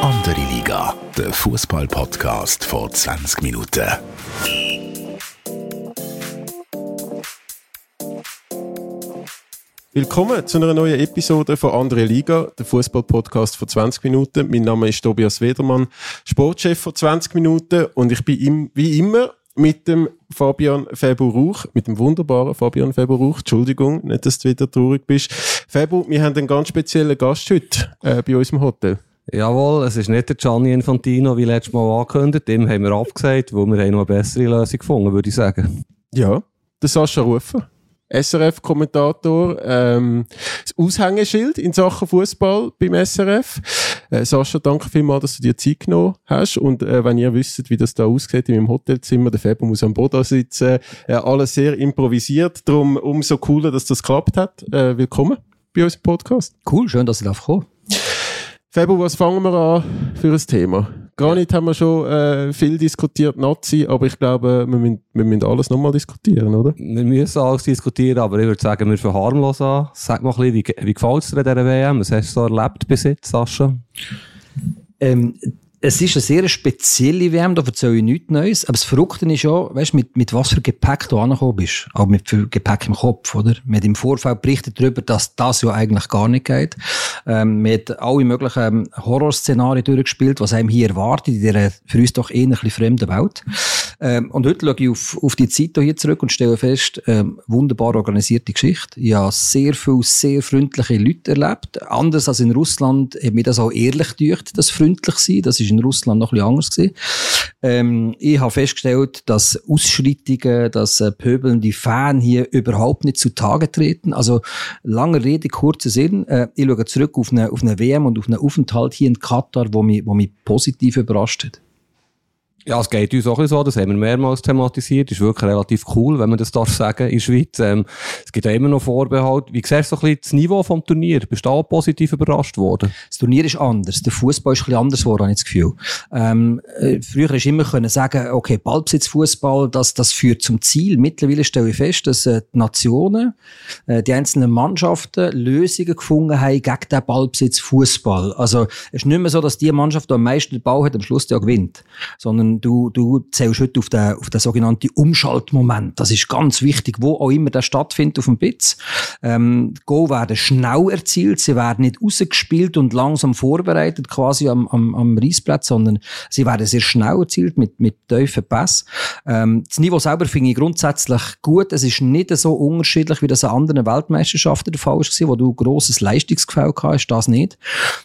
Andere Liga, der Fußball-Podcast vor 20 Minuten. Willkommen zu einer neuen Episode von Andere Liga, der Fußball-Podcast von 20 Minuten. Mein Name ist Tobias Wedermann, Sportchef von 20 Minuten und ich bin im, wie immer mit dem Fabian Febo Rauch, mit dem wunderbaren Fabian Febo Rauch. Entschuldigung, nicht, dass du wieder traurig bist. Febo, wir haben einen ganz speziellen Gast heute äh, bei uns im Hotel. Jawohl, es ist nicht der Gianni Infantino, wie letztes Mal angekündigt. Dem haben wir abgesagt, wo wir haben noch eine bessere Lösung gefunden, würde ich sagen. Ja, der Sascha Rufer. SRF-Kommentator, ähm, das Aushängeschild in Sachen Fußball beim SRF. Äh, Sascha, danke vielmals, dass du dir Zeit genommen hast. Und äh, wenn ihr wisst, wie das da aussieht in meinem Hotelzimmer, der Febo muss am Boden sitzen, äh, alles sehr improvisiert. Darum umso cooler, dass das geklappt hat. Äh, willkommen bei uns im Podcast. Cool, schön, dass ich kommen Febo, was fangen wir an für ein Thema? Gar nicht haben wir schon äh, viel diskutiert, Nazi, aber ich glaube, wir müssen, wir müssen alles nochmal diskutieren, oder? Wir müssen alles diskutieren, aber ich würde sagen, wir verharmlosen an. Sag mal ein bisschen, wie, wie gefällt es dir in dieser WM? Was hast du so erlebt bis jetzt, Sascha? Ähm, es ist eine sehr spezielle WM, da erzähle ich nichts Neues. Aber das Verrückte ist ja, weißt, mit, mit was für Gepäck du angekommen bist. Auch mit viel Gepäck im Kopf, oder? Wir haben im Vorfeld berichtet darüber, dass das ja eigentlich gar nicht geht. Ähm, wir haben alle möglichen Horrorszenarien durchgespielt, was einem hier erwartet, in dieser für uns doch eher ein bisschen fremden Welt. Ähm, und heute schaue ich auf, auf die Zeit hier zurück und stelle fest, ähm, wunderbar organisierte Geschichte. Ich habe sehr viele, sehr freundliche Leute erlebt. Anders als in Russland hat mir das auch ehrlich gedacht, das freundlich sein. Das ist in Russland noch ein bisschen anders. Ähm, ich habe festgestellt, dass Ausschreitungen, dass äh, pöbelnde Fans hier überhaupt nicht zutage treten. Also, lange Rede, kurzer Sinn. Äh, ich schaue zurück auf eine, auf eine WM und auf einen Aufenthalt hier in Katar, wo mich, wo mich positiv überrascht hat. Ja, es geht uns auch so, das haben wir mehrmals thematisiert. Ist wirklich relativ cool, wenn man das darf sagen in der Schweiz. Ähm, es gibt ja immer noch Vorbehalte. Wie siehst du so ein bisschen das Niveau vom Turnier? Bist du auch positiv überrascht worden? Das Turnier ist anders. Der Fußball ist ein bisschen anders geworden, habe ich das Gefühl. Ähm, äh, früher ist immer können sagen, okay, Ballbesitzfußball, das, das führt zum Ziel. Mittlerweile stelle ich fest, dass äh, die Nationen, äh, die einzelnen Mannschaften Lösungen gefunden haben gegen den Ballbesitzfußball. Also, es ist nicht mehr so, dass die Mannschaft, die am meisten den Ball hat, am Schluss ja gewinnt. Sondern du, du zählst heute auf den, auf den sogenannten Umschaltmoment. Das ist ganz wichtig, wo auch immer der stattfindet auf dem Bitz. Ähm, Go werden schnell erzielt, sie werden nicht rausgespielt und langsam vorbereitet, quasi am, am, am Reisplatz, sondern sie werden sehr schnell erzielt mit, mit tiefen Pass. Ähm, das Niveau selber finde ich grundsätzlich gut. Es ist nicht so unterschiedlich, wie das an anderen Weltmeisterschaften der Fall war, wo du grosses Leistungsgefälle hast, das nicht.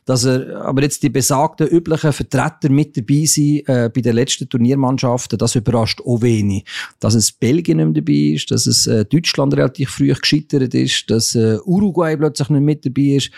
Dass er, aber jetzt die besagten üblichen Vertreter mit dabei sind, äh, bei den letzten letzten Turniermannschaften, das überrascht auch wenig. Dass es Belgien nicht dabei ist, dass es äh, Deutschland relativ früh gescheitert ist, dass äh, Uruguay plötzlich nicht mit dabei ist.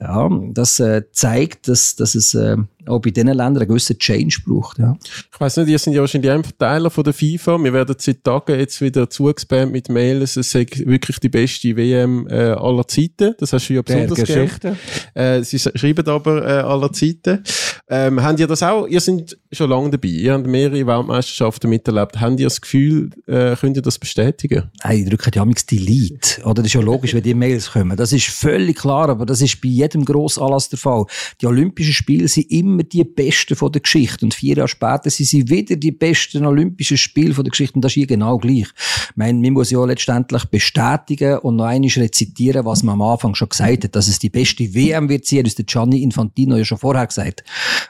Ja, das äh, zeigt, dass, dass es äh, auch bei diesen Ländern einen gewissen Change braucht. Ja. Ich weiß nicht, ihr sind ja wahrscheinlich einfach Teiler von der FIFA. Wir werden seit Tagen jetzt wieder zugespammt mit Mails. Es ist wirklich die beste WM äh, aller Zeiten. Das hast du ja besonders Geschichte. Äh, sie schreiben aber äh, aller Zeiten. Ähm, habt ihr das auch? Ihr seid schon lange dabei. Ihr habt mehrere Weltmeisterschaften miterlebt. Habt ihr das Gefühl, äh, könnt ihr das bestätigen? Hey, ich drücke ja nichts Delete. Oder das ist ja logisch, wenn die Mails kommen. Das ist völlig klar, aber das ist bei jedem Grossanlass der Fall. Die Olympischen Spiele sind immer immer die Besten von der Geschichte. Und vier Jahre später sind sie wieder die besten Olympischen Spiele von der Geschichte. Und das ist hier genau gleich. Ich meine, man muss ja letztendlich bestätigen und noch einmal rezitieren, was man am Anfang schon gesagt hat, dass es die beste WM wird sein, das der Gianni Infantino ja schon vorher gesagt.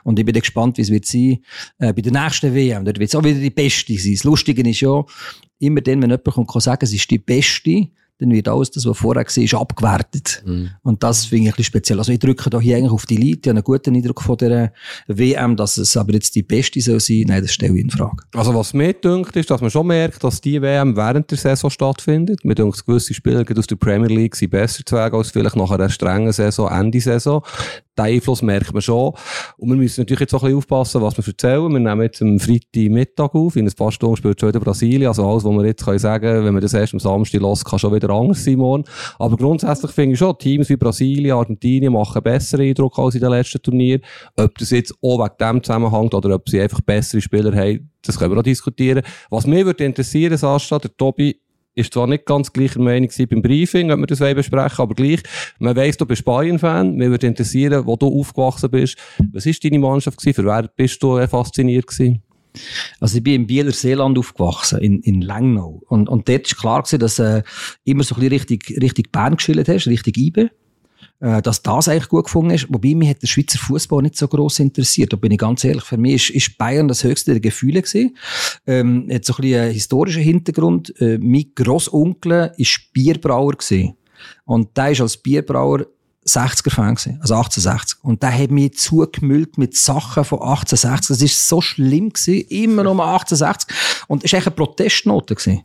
Und ich bin gespannt, wie es wird sein, äh, bei der nächsten WM. Dort wird es auch wieder die beste sein. Das Lustige ist ja, immer dann, wenn jemand kommt, kann sagen, es ist die beste, dann wird alles das, was vorher war, abgewertet. Mhm. Und das finde ich ein bisschen speziell. Also ich drücke da hier eigentlich auf die Leute. Ich habe einen guten Eindruck von der WM, dass es aber jetzt die beste soll sein. Nein, das stelle ich in Frage. Also was mir dünkt, ist, dass man schon merkt, dass die WM während der Saison stattfindet. Mir dünkt, gewisse Spieler aus der Premier League sind besser zu Weg als vielleicht nach einer strengen Saison, Ende Saison den Einfluss merkt man schon. Und wir müssen natürlich jetzt auch ein bisschen aufpassen, was wir erzählen. Wir nehmen jetzt am Freitagmittag auf. In ein paar Stunden spielt schon wieder Brasilien. Also alles, was wir jetzt können sagen wenn wir das erst am Samstag los, kann schon wieder anders sein morgen. Aber grundsätzlich finde ich schon, Teams wie Brasilien, Argentinien machen besseren Eindruck als in den letzten Turnieren. Ob das jetzt auch wegen dem zusammenhängt oder ob sie einfach bessere Spieler haben, das können wir auch diskutieren. Was mich würde interessieren, Sascha, der Tobi, ist zwar nicht ganz gleicher Meinung beim Briefing, ob wir das besprechen aber gleich, man weiss, du bist Bayern-Fan, mir würde interessieren, wo du aufgewachsen bist. Was ist deine Mannschaft gewesen? Für wer bist du äh, fasziniert gewesen? Also ich bin im Bieler Seeland aufgewachsen, in, in Langnau. Und, und dort ist klar gewesen, dass äh, immer so ein bisschen richtig, richtig Bern geschillt hast, richtig IBE. Äh, dass das eigentlich gut gefunden ist. Wobei mich hat der Schweizer Fußball nicht so groß interessiert. Da bin ich ganz ehrlich. Für mich ist, Bayern das höchste der Gefühle gewesen. Ähm, hat so ein bisschen einen historischen Hintergrund. Äh, mein Grossonkel ist Bierbrauer gewesen. Und der ist als Bierbrauer 60er-Fan gewesen, also 1860. Und der hat mich zugemüllt mit Sachen von 1860. Das ist so schlimm gewesen, immer noch mal 1860. Und es war eigentlich eine Protestnote gewesen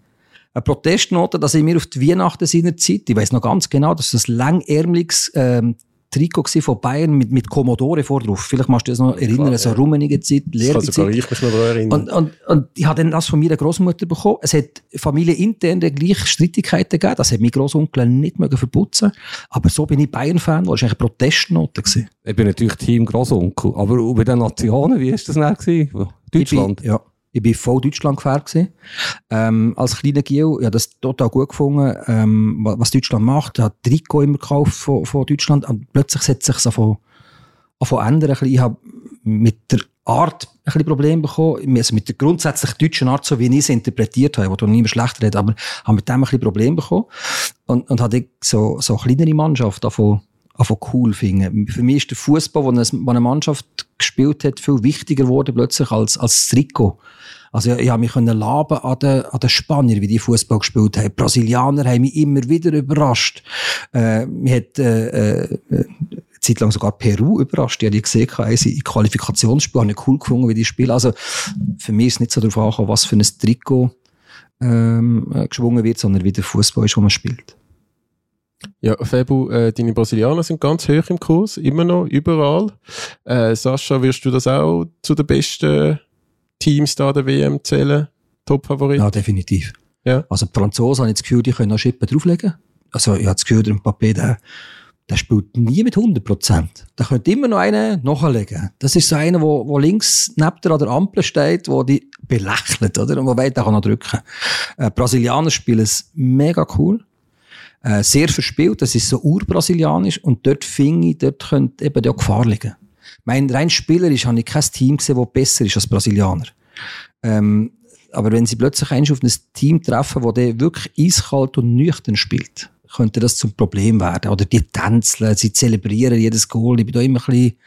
eine Protestnote, dass ich mir auf die Weihnachten seiner Zeit, ich weiß noch ganz genau, dass das langärmeliges ähm, Trikot von Bayern mit, mit Commodore vor drauf. Vielleicht machst du das noch erinnern, Klar, so ja. rummenige Zeit, leere Zeit. Ich mich noch erinnern. Und, und, und ich habe dann das von meiner Großmutter bekommen. Es hat familienintern gleich Streitigkeiten gegeben. Das hat mein Großonkel nicht mögen verputzen. Aber so bin ich Bayern-Fan, war eigentlich eine Protestnote gewesen. Ich bin natürlich Team Großonkel. Aber über den Nationen, wie ist das denn Deutschland? Bin, ja. Ich bin voll Deutschland gefahren ähm, als kleiner Gil. Ich habe das total gut gefunden, ähm, was Deutschland macht. Ich habe Trikot immer gekauft von, von Deutschland und plötzlich setzt sich so von, ändern. Ich habe mit der Art ein bisschen Probleme bekommen, also mit der grundsätzlich deutschen Art, so wie ich es interpretiert habe, wo du niemand schlechter hat, aber habe mit dem ein bisschen Probleme bekommen und, und hatte so, so kleinere Mannschaft davon davon cool finden. Für mich ist der Fußball, wo eine Mannschaft gespielt hat, viel wichtiger geworden plötzlich als, als das Trikot. Also habe mich können laben an den, an den Spaniern, wie die Fußball gespielt haben. Die Brasilianer haben mich immer wieder überrascht. Äh, mir hat äh, äh, Zeit lang sogar Peru überrascht. Die habe ich gesehen, also in Qualifikationsspielen habe ich cool gefunden, wie die spielen. Also für mich ist es nicht so darauf angekommen, was für ein Trikot ähm, geschwungen wird, sondern wie der Fußball ist, wo man spielt. Ja, Febu, äh, deine Brasilianer sind ganz hoch im Kurs, immer noch, überall. Äh, Sascha, wirst du das auch zu den besten Teams da der WM zählen? Top-Favorit? Ja, definitiv. Ja. Also die Franzosen habe ich das Gefühl, die können noch Schippen drauflegen. Also ich habe das Gefühl, der Mbappé, der, der spielt nie mit 100 Prozent. Da könnte immer noch einen nachlegen. Das ist so einer, der wo, wo links neben der an der Ampel steht, wo die belächelt, oder? Und wo weit der kann noch drücken. Äh, Brasilianer spielen es mega cool äh, sehr verspielt. Das ist so urbrasilianisch und dort finde ich, dort könnte eben auch Gefahr liegen. Mein rein spielerisch habe ich kein Team gesehen, das besser ist als Brasilianer. Ähm, aber wenn sie plötzlich auf ein Team treffen, das wirklich eiskalt und nüchtern spielt, könnte das zum Problem werden. Oder die tänzeln, sie zelebrieren jedes Goal. Ich bin da immer ein bisschen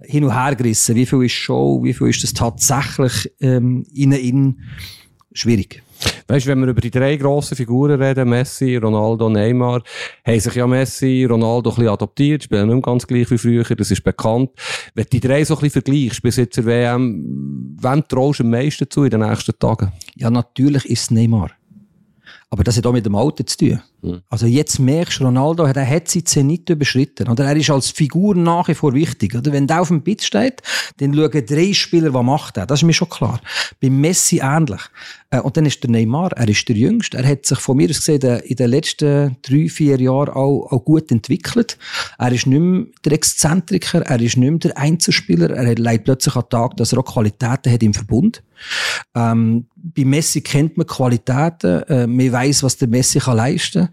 hin und her gerissen. Wie viel ist Show, wie viel ist das tatsächlich ähm, innen in schwierig. Weißt du, wenn wir über die drei grossen Figuren reden, Messi, Ronaldo, Neymar, haben sich ja Messi, Ronaldo ein bisschen adoptiert, spielen nicht mehr ganz gleich wie früher, das ist bekannt. Wenn du die drei so ein bisschen vergleichst, bis jetzt der WM, wem traust du am meisten zu in den nächsten Tagen? Ja, natürlich ist es Neymar. Aber das hat auch mit dem Alter zu tun. Mhm. Also jetzt merkst du, Ronaldo, er hat seine Zenit überschritten. Oder er ist als Figur nach wie vor wichtig. Oder wenn der auf dem Pitch steht, dann schauen drei Spieler, was macht er. Das ist mir schon klar. Bei Messi ähnlich. Äh, und dann ist der Neymar, er ist der Jüngste. Er hat sich von mir aus gesehen in den letzten drei, vier Jahren auch, auch gut entwickelt. Er ist nicht mehr der Exzentriker, er ist nicht mehr der Einzelspieler. Er hat plötzlich an den Tag, dass er auch Qualitäten hat im Verbund. Ähm, bei Messi kennt man Qualitäten, äh, man weiß, was der Messi kann leisten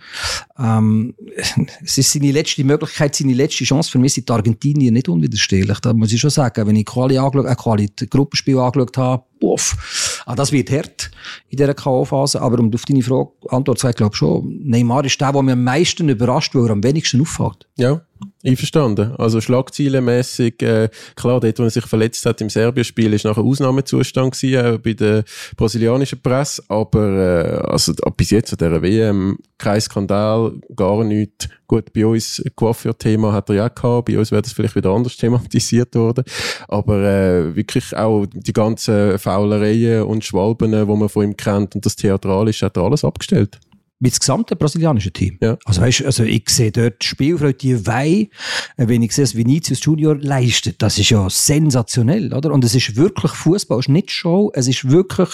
ähm, es ist seine letzte Möglichkeit, seine letzte Chance. Für mich sind die Argentinier nicht unwiderstehlich. Da muss ich schon sagen, wenn ich Quali angeschaut, äh, Quali Gruppenspiel angeschaut habe, Puff. Ah, das wird hart in dieser K.O.-Phase. Aber um auf deine Frage Antwort zu sagen, glaube ich schon, Neymar ist der, der mich am meisten überrascht, weil er am wenigsten auffällt. Ja, einverstanden. Also schlagzielenmässig, äh, klar, dort, wo er sich verletzt hat im Serbien-Spiel, ist nachher Ausnahmezustand gewesen, äh, bei der brasilianischen Presse. Aber äh, also bis jetzt an dieser WM kein Skandal, gar nichts. Gut, bei uns Coiffeur-Thema hat er ja gehabt, bei uns wäre das vielleicht wieder anders thematisiert worden. Aber äh, wirklich auch die ganzen Faulereien und Schwalben, die man von ihm kennt und das Theatralische, hat er alles abgestellt mit das gesamte brasilianische Team. Ja. Also weißt, also ich sehe dort Spielfreude, die Wei, äh, wenn ich sehe, was Vinicius Junior leistet, das ist ja sensationell, oder? Und es ist wirklich Fußball, es ist nicht Show, es ist wirklich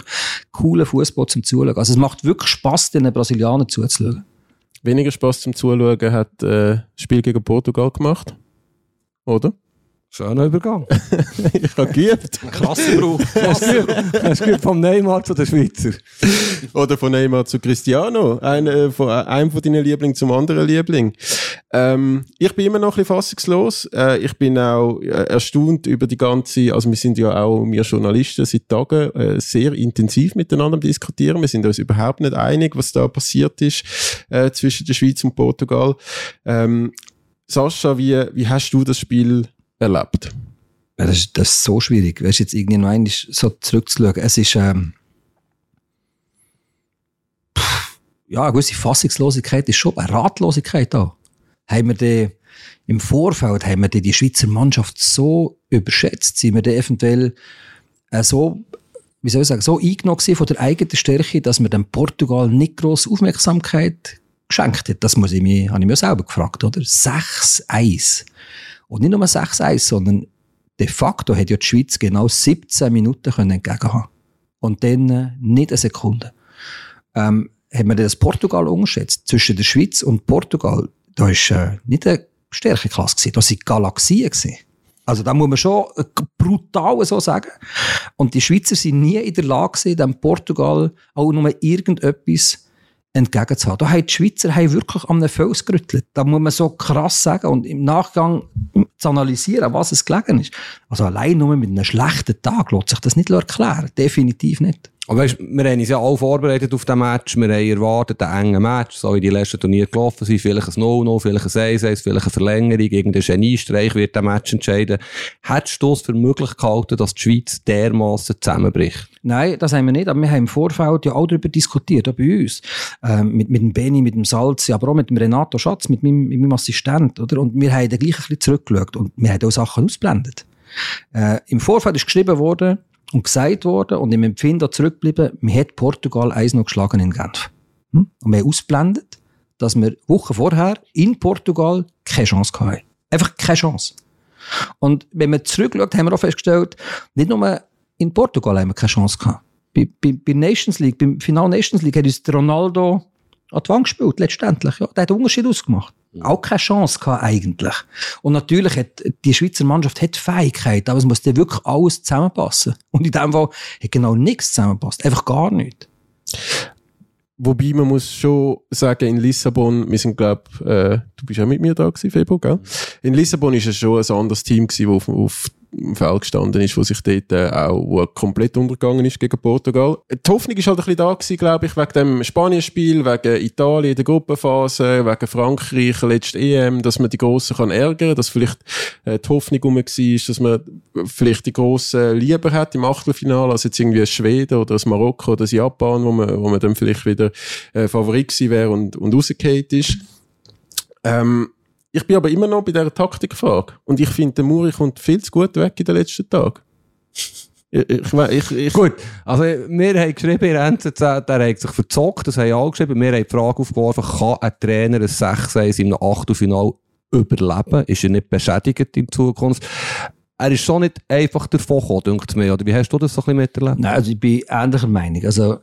cooler Fußball zum Zuschauen. Also es macht wirklich Spaß, den Brasilianern zuzuschauen. Weniger Spaß zum Zuschauen hat äh, das Spiel gegen Portugal gemacht, oder? Schöner Übergang. ich habe geübt. Krasser Brauch. Hast du vom Neymar zu den Schweizer? Oder von Neymar zu Cristiano. Ein, äh, von äh, einem von deinen Lieblingen zum anderen Liebling. Ähm, ich bin immer noch ein bisschen fassungslos. Äh, ich bin auch äh, erstaunt über die ganze, also wir sind ja auch, wir Journalisten, seit Tagen äh, sehr intensiv miteinander diskutieren. Wir sind uns überhaupt nicht einig, was da passiert ist äh, zwischen der Schweiz und Portugal. Ähm, Sascha, wie, wie hast du das Spiel erlebt? Das, ist, das ist so schwierig. Weißt jetzt irgendwie noch einmal so zurückzuschauen. Es ist, ähm, ja, eine gewisse Fassungslosigkeit ist schon, eine Ratlosigkeit da. Haben wir die, im Vorfeld haben wir die, die Schweizer Mannschaft so überschätzt? Sind wir die eventuell äh, so, wie soll ich sagen, so eingenommen von der eigenen Stärke, dass wir dem Portugal nicht grosse Aufmerksamkeit geschenkt hat? Das muss ich mir, habe ich mir selber gefragt, oder? 6-1. Und nicht nur 6-1, sondern de facto hat ja die Schweiz genau 17 Minuten können entgegenhaben. Und dann äh, nicht eine Sekunde. Ähm, hat man das Portugal unterschätzt? Zwischen der Schweiz und Portugal, da ist äh, nicht eine Stärkeklasse gewesen, da sind Galaxien gewesen. Also da muss man schon äh, brutal so sagen. Und die Schweizer sind nie in der Lage dem Portugal auch nur irgendetwas entgegenzuhaben. Da haben die Schweizer haben wirklich an einem Fels gerüttelt. Da muss man so krass sagen und im Nachgang zu analysieren, was es gelegen ist. Also allein nur mit einem schlechten Tag lässt sich das nicht erklären. Definitiv nicht. Aber weißt, wir haben uns ja alle vorbereitet auf den Match. Wir haben erwartet, einen engen Match, so wie die letzten Turniere gelaufen sind. Vielleicht ein 0-0, vielleicht ein 1-1, vielleicht eine Verlängerung, irgendein Geniestreich wird den Match entscheiden. Hättest du es für möglich gehalten, dass die Schweiz dermassen zusammenbricht? Nein, das haben wir nicht. Aber wir haben im Vorfeld ja auch darüber diskutiert, auch bei uns. Ähm, mit, mit dem Benny, mit dem Salz, aber auch mit dem Renato Schatz, mit meinem, mit meinem Assistent, oder? Und wir haben dann gleich ein bisschen zurückgeschaut und wir haben auch Sachen ausblendet. Äh, Im Vorfeld ist geschrieben worden, und gesagt worden und im Empfinden zurückgeblieben, man hat Portugal eins noch geschlagen in Genf. Hm? Und wir haben ausblendet, dass wir Wochen vorher in Portugal keine Chance hatten. Einfach keine Chance. Und wenn man zurückschaut, haben wir auch festgestellt, nicht nur in Portugal haben wir keine Chance gehabt. Bei, bei, bei Nations League, beim Final Nations League hat uns Ronaldo an die Wand gespielt, letztendlich. Ja, der hat einen Unterschied ausgemacht. Auch keine Chance gehabt, eigentlich. Und natürlich hat die Schweizer Mannschaft hat Fähigkeit, aber es muss dann wirklich alles zusammenpassen. Und in dem Fall hat genau nichts zusammenpasst. Einfach gar nicht. Wobei man muss schon sagen, in Lissabon, wir sind glaub, äh, du bist ja mit mir da gewesen, Febo, gell? In Lissabon ist es schon ein anderes Team gewesen, wo auf, auf im Feld gestanden ist, wo sich dort äh, auch komplett untergegangen ist gegen Portugal. Die Hoffnung ist halt ein bisschen da gewesen, glaube ich, wegen dem Spanien-Spiel, wegen Italien der Gruppenphase, wegen Frankreich letzte EM, dass man die Grossen kann ärgern, dass vielleicht äh, die Hoffnung um war, dass man vielleicht die Grossen lieber hat im Achtelfinale als jetzt irgendwie ein Schweden oder ein Marokko oder ein Japan, wo man, wo man dann vielleicht wieder äh, Favorit gewesen wäre und, und rausgefallen ist. Ähm, ich bin aber immer noch bei dieser Taktikfrage. Und ich finde, der Muri kommt viel zu gut weg in den letzten Tagen. Ich, ich, ich, Gut, also wir haben geschrieben in NZZ, der hat sich verzockt, das haben alle geschrieben. Wir haben die Frage aufgeworfen, kann ein Trainer ein 6-1 im Achtelfinal überleben? Ist er nicht beschädigt in Zukunft? Er ist schon nicht einfach davon gekommen, denkt mir. Oder wie hast du das so ein bisschen miterlebt? Nein, also ich bin ähnlicher Meinung. Also,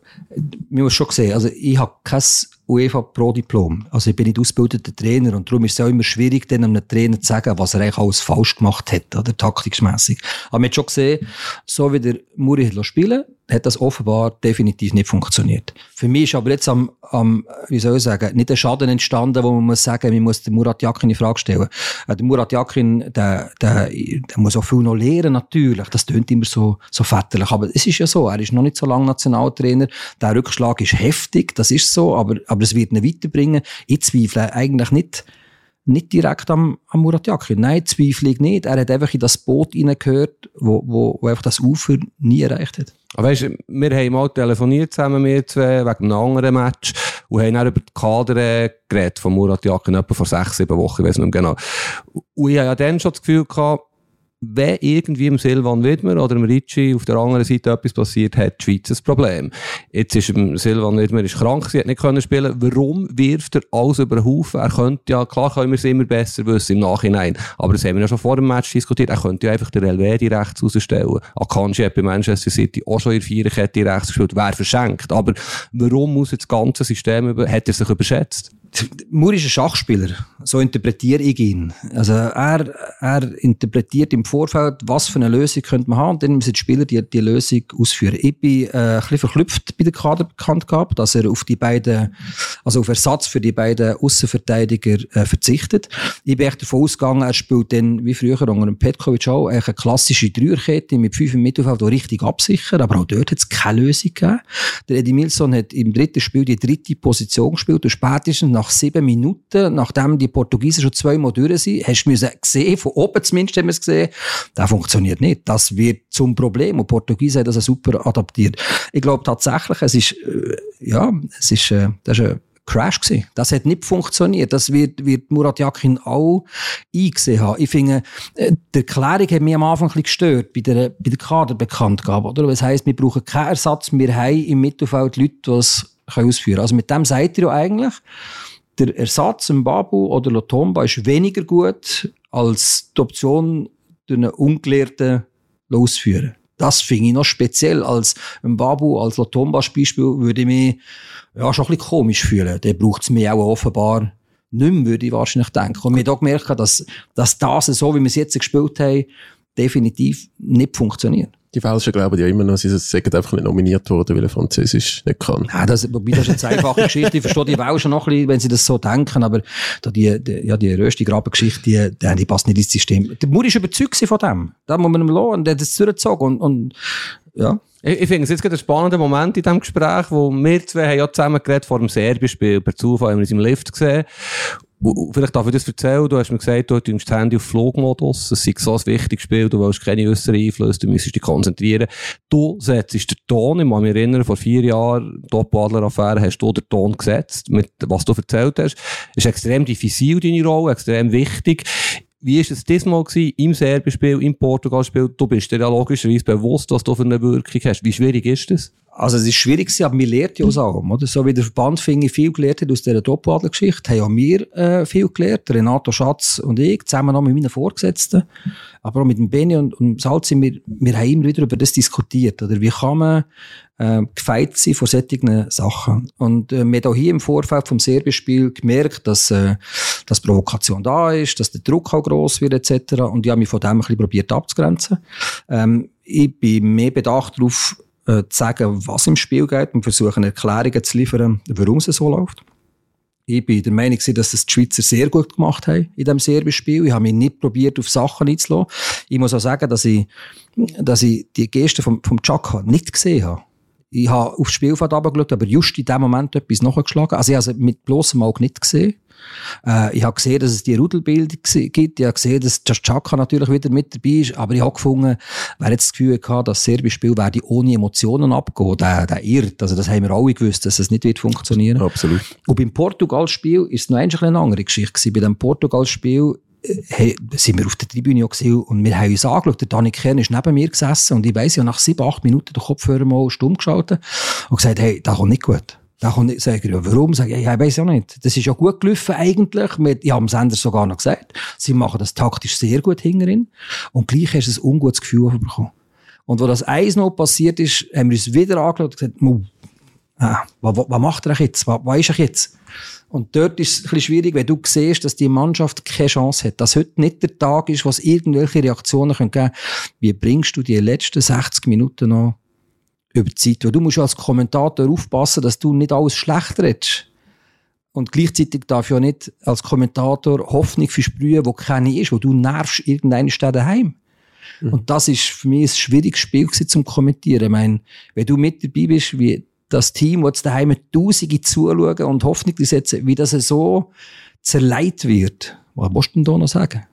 man muss schon sehen, also ich habe kein UEFA Pro-Diplom. Also ich bin nicht ausgebildeter Trainer und darum ist es auch immer schwierig, dann einem Trainer zu sagen, was er eigentlich alles falsch gemacht hat, oder taktischmässig. Aber man hat schon gesehen, so wie der Muri hat spielen hat das offenbar definitiv nicht funktioniert. Für mich ist aber jetzt am, am wie soll ich sagen, nicht ein Schaden entstanden, wo man muss sagen, man muss den Murat Yakin in Frage stellen. Äh, der Murat Yakin, der, der, der muss auch viel noch lernen, natürlich. Das tönt immer so, so väterlich. Aber es ist ja so, er ist noch nicht so lange Nationaltrainer. Der Rückschlag ist heftig, das ist so, aber, aber es wird ihn weiterbringen. Ich zweifle eigentlich nicht, nicht direkt am, am Murat Yakin. Nein, zweifle ich nicht. Er hat einfach in das Boot hineingehört, wo, wo, wo einfach das Ufer nie erreicht hat. Aber weißt, wir haben mal telefoniert zusammen, wir zwei, wegen einem anderen Match, und haben dann über die Kader äh, geredet von Murat Yakin, etwa vor sechs, sieben Wochen, ich weiß nicht mehr genau. Und ich habe ja dann schon das Gefühl gehabt, wenn irgendwie im Silvan Widmer oder im Ricci auf der anderen Seite etwas passiert, hat die Schweiz ein Problem. Jetzt ist Silvan Widmer ist krank, sie hat nicht können spielen. Warum wirft er alles über den Haufen? Er könnte ja, klar können wir es immer besser wissen im Nachhinein, aber das haben wir ja schon vor dem Match diskutiert, er könnte ja einfach den Elvedi rechts rausstellen. Akanji hat bei Manchester City auch schon in Viererkette rechts gespielt, wäre verschenkt. Aber warum muss jetzt das ganze System, über, hat er sich überschätzt? Muri ist ein Schachspieler, so interpretiere ich ihn. Also er, er interpretiert im Vorfeld, was für eine Lösung könnte man haben, und dann müssen die Spieler die, die Lösung ausführen. Ich bin äh, ein bisschen verklüpft bei der Kader dass er auf die beiden, also auf Ersatz für die beiden Außenverteidiger äh, verzichtet. Ich bin echt davon ausgegangen, er spielt dann, wie früher unter dem Petkovic auch, eine klassische Dreierkette mit fünf im Mittelfeld, die richtig absichern, aber auch dort hat es keine Lösung gegeben. Der Eddie Milson hat im dritten Spiel die dritte Position gespielt und spätestens nach sieben Minuten, nachdem die Portugiesen schon zweimal durch sind, hast du gesehen, von oben zumindest haben wir es gesehen, das funktioniert nicht. Das wird zum Problem. Und Portugiesen haben das super adaptiert. Ich glaube tatsächlich, es ist, äh, ja, es ist, äh, das ist ein Crash gewesen. Das hat nicht funktioniert. Das wird, wird Murat Yakin auch eingesehen haben. Ich finde, äh, die Erklärung hat mich am Anfang ein bisschen gestört bei der, bei der Kaderbekanntgabe, oder? Das heisst, wir brauchen keinen Ersatz. Wir haben im Mittelfeld Leute, die es ausführen können. Also mit dem sagt ihr ja eigentlich, der Ersatz im Babu oder Lotomba ist weniger gut als die Option einen ungelehrten losführen. Das finde ich noch speziell. Als ein Babu, als Lotomba Beispiel, würde ich mich ja, schon ein bisschen komisch fühlen. Der braucht es mir auch offenbar nicht mehr, würde ich wahrscheinlich denken. Und mir da gemerkt, dass, dass das, so wie wir es jetzt gespielt haben, definitiv nicht funktioniert. Die Fälscher glauben ja immer noch, sie sind einfach nicht nominiert worden, weil er Französisch nicht kann. Nein, das, wobei das ist eine einfache Geschichte. Ich verstehe die Welscher noch ein bisschen, wenn sie das so denken, aber da die, die, ja, die röste Grabengeschichte, die, die, die passt nicht ins System. Der Muri ist überzeugt von dem. Da muss man ihm lassen und der hat es durchgezogen und, und ja. Ich, ich finde es jetzt gerade ein spannender Moment in diesem Gespräch, wo wir zwei haben ja zusammen geredet vor dem Serbienspiel. Per Zufall haben wir uns im Lift gesehen. Vielleicht darf ich das erzählen. Du hast mir gesagt, du hast das Handy auf Flugmodus. Es ist so ein wichtiges Spiel. Du willst keine äußeren Einflüsse. Du müsstest dich konzentrieren. Du setzt den Ton. Ich kann mich erinnern, vor vier Jahren, Top-Adler-Affäre, hast du den Ton gesetzt, mit was du erzählt hast. Es ist extrem diffizil, deine Rolle, extrem wichtig. Wie war es diesmal gewesen, im Serbienspiel, im Portugalspiel? Du bist dir ja logischerweise bewusst, was du für eine Wirkung hast. Wie schwierig ist das? Also es ist schwierig gewesen, aber wir lernen ja aus allem, oder? So wie der Verband finde ich viel gelernt hat aus dieser Doppeladler-Geschichte, haben auch wir äh, viel gelernt, Renato Schatz und ich, zusammen auch mit meinen Vorgesetzten, aber auch mit dem Benny und, und Salzi, wir, wir haben immer wieder über das diskutiert, oder? Wie kann man äh, gefeit sein vor solchen Sachen? Und äh, wir haben auch hier im Vorfeld vom Serbienspiel gemerkt, dass, äh, dass Provokation da ist, dass der Druck auch gross wird, etc. Und ich habe mich von dem ein bisschen probiert abzugrenzen. Ähm, ich bin mehr bedacht darauf, äh, zu sagen, was im Spiel geht und versuchen Erklärungen zu liefern, warum es so läuft. Ich bin der Meinung, dass das die Schweizer sehr gut gemacht haben in diesem Serbienspiel. Ich habe mich nicht probiert, auf Sachen einzulassen. Ich muss auch sagen, dass ich, dass ich die Geste vom, vom Chaka nicht gesehen habe. Ich habe aufs Spielfeld runtergeschaut, aber just in dem Moment etwas nachgeschlagen. Also ich habe es mit bloßem Auge nicht gesehen. Äh, ich habe gesehen, dass es die Rudelbilder gibt. Ich habe gesehen, dass Chaka natürlich wieder mit dabei ist. Aber ich habe gefunden, wer jetzt das Gefühl hatte, das serbische Spiel werde ohne Emotionen abgehen, der, der irrt. Also das haben wir alle gewusst, dass es nicht wird funktionieren. Absolut. Und beim Portugal-Spiel ist es noch eine andere Geschichte gewesen. Bei dem Portugal-Spiel äh, hey, sind wir auf der Tribüne gesehen und wir haben uns angeschaut. Der Dani Kern ist neben mir gesessen und ich weiss ja, nach sieben, acht Minuten den Kopfhörer mal stumm geschaltet und gesagt, hey, das kommt nicht gut. Da kommt ich, sage ich, ja, warum? Sage ich, ja, ich weiss ja nicht. Das ist ja gut gelaufen eigentlich. Ich habe dem Sender sogar noch gesagt. Sie machen das taktisch sehr gut hinterin. Und gleich hast du ein ungutes Gefühl bekommen. Und wo das eins noch passiert ist, haben wir uns wieder angeschaut und gesagt, ah, was, was, was macht er jetzt? Was, was ist er jetzt? Und dort ist es ein bisschen schwierig, wenn du siehst, dass die Mannschaft keine Chance hat, dass heute nicht der Tag ist, wo es irgendwelche Reaktionen geben können. Wie bringst du die letzten 60 Minuten noch über die Zeit. Weil du musst als Kommentator aufpassen, dass du nicht alles schlecht redest. Und gleichzeitig darf ja nicht als Kommentator Hoffnung versprühen, wo keine ist, wo du nervst irgendeine Stelle daheim. Mhm. Und das ist für mich ein schwieriges Spiel zum Kommentieren. Ich meine, wenn du mit dabei bist, wie das Team, das daheim Tausende zuschauen und Hoffnung setzen, wie das so zerleit wird. Was musst du denn da noch sagen?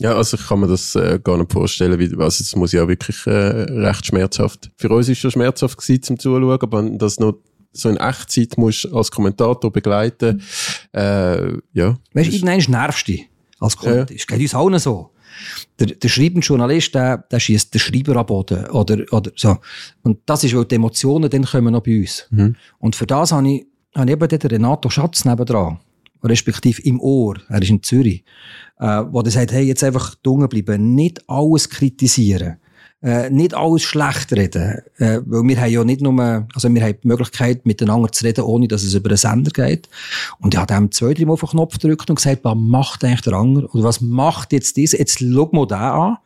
Ja, also ich kann mir das äh, gar nicht vorstellen, wie, also es muss ja wirklich äh, recht schmerzhaft. Für uns ist es schon schmerzhaft gewesen zum Zuschauen, aber das noch so in Echtzeit musst als Kommentator begleiten, äh, ja. Weißt du, irgendwann nervst du als Kommentator. Ja. Es geht uns allen so. Der, der schreibende Journalist, der, der schießt den Schreiber am Boden, oder, oder so. Und das ist, weil die Emotionen dann kommen noch bei uns. Mhm. Und für das habe ich, habe ich eben den Renato Schatz nebendran respektive im Ohr, er ist in Zürich, äh, wo er sagt, hey, jetzt einfach dunkel bleiben, nicht alles kritisieren. äh, nicht alles schlecht reden. Äh, weil wir haben ja nicht nur, also wir haben die Möglichkeit, miteinander zu reden, ohne dass es über einen Sender geht. Und ich habe ihm zwei, drei Mal auf den Knopf gedrückt und gesagt, was macht eigentlich der andere? Oder was macht jetzt das? Jetzt schau mal den an.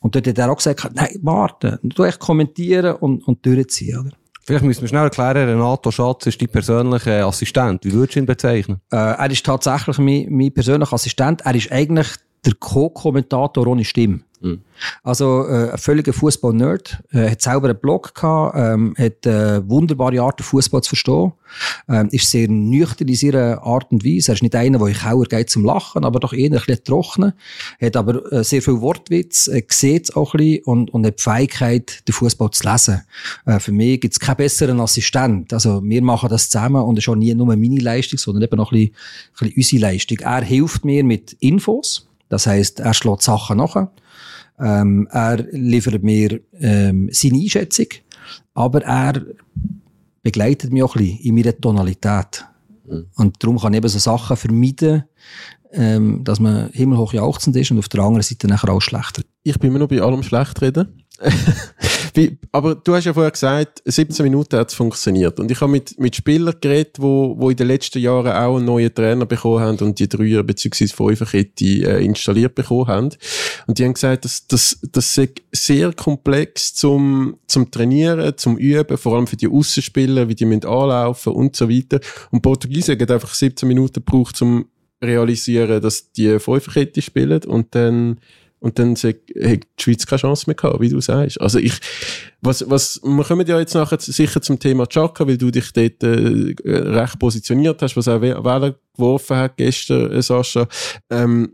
Und dort hat er auch gesagt, nein, warte, du echt kommentieren und, und durchziehen, oder? Vielleicht müssen wir schnell erklären, Renato Schatz ist dein persönlicher Assistent. Wie würdest du ihn bezeichnen? Äh, er ist tatsächlich mein, mein persönlicher Assistent. Er ist eigentlich der Co-Kommentator ohne Stimme. Mhm. Also äh, ein völliger Fußball-Nerd, äh, hat selber einen Blog gehabt, ähm, hat äh, wunderbare Art, Fußball zu verstehen, ähm, ist sehr nüchtern in seiner Art und Weise. Er ist nicht einer, der in Kauer geht zum Lachen, aber doch eher ein bisschen trocken, hat aber äh, sehr viel Wortwitz, äh, sieht auch ein bisschen und, und hat die Fähigkeit, den Fußball zu lesen. Äh, für mich gibt es keinen besseren Assistent. Also wir machen das zusammen und es ist auch nie nur meine Leistung, sondern eben auch ein bisschen, ein bisschen unsere Leistung. Er hilft mir mit Infos, das heisst, er schlägt Sachen nach. Ähm, er liefert mir ähm, seine Einschätzung, aber er begleitet mich auch ein bisschen in meiner Tonalität. Mhm. Und darum kann ich eben so Sachen vermeiden, ähm, dass man himmelhoch jauchzend ist und auf der anderen Seite nachher auch schlechter. Ich bin immer noch bei allem schlecht reden. Aber du hast ja vorher gesagt, 17 Minuten hat es funktioniert. Und ich habe mit, mit Spielern geredet, wo, wo in den letzten Jahren auch einen neuen Trainer bekommen haben und die Dreier- bzw. Fünferkette äh, installiert bekommen haben. Und die haben gesagt, dass das, das sehr komplex zum, zum Trainieren, zum Üben, vor allem für die Außenspieler, wie die müssen anlaufen und so weiter. Und Portugiesen haben einfach 17 Minuten gebraucht, um realisieren, dass die Fünferkette spielen und dann und dann hat die Schweiz keine Chance mehr gehabt, wie du sagst. Also ich, was, was, wir kommen ja jetzt nachher sicher zum Thema Chaka, weil du dich dort äh, recht positioniert hast, was auch Wähler geworfen hat gestern, äh, Sascha. Ähm,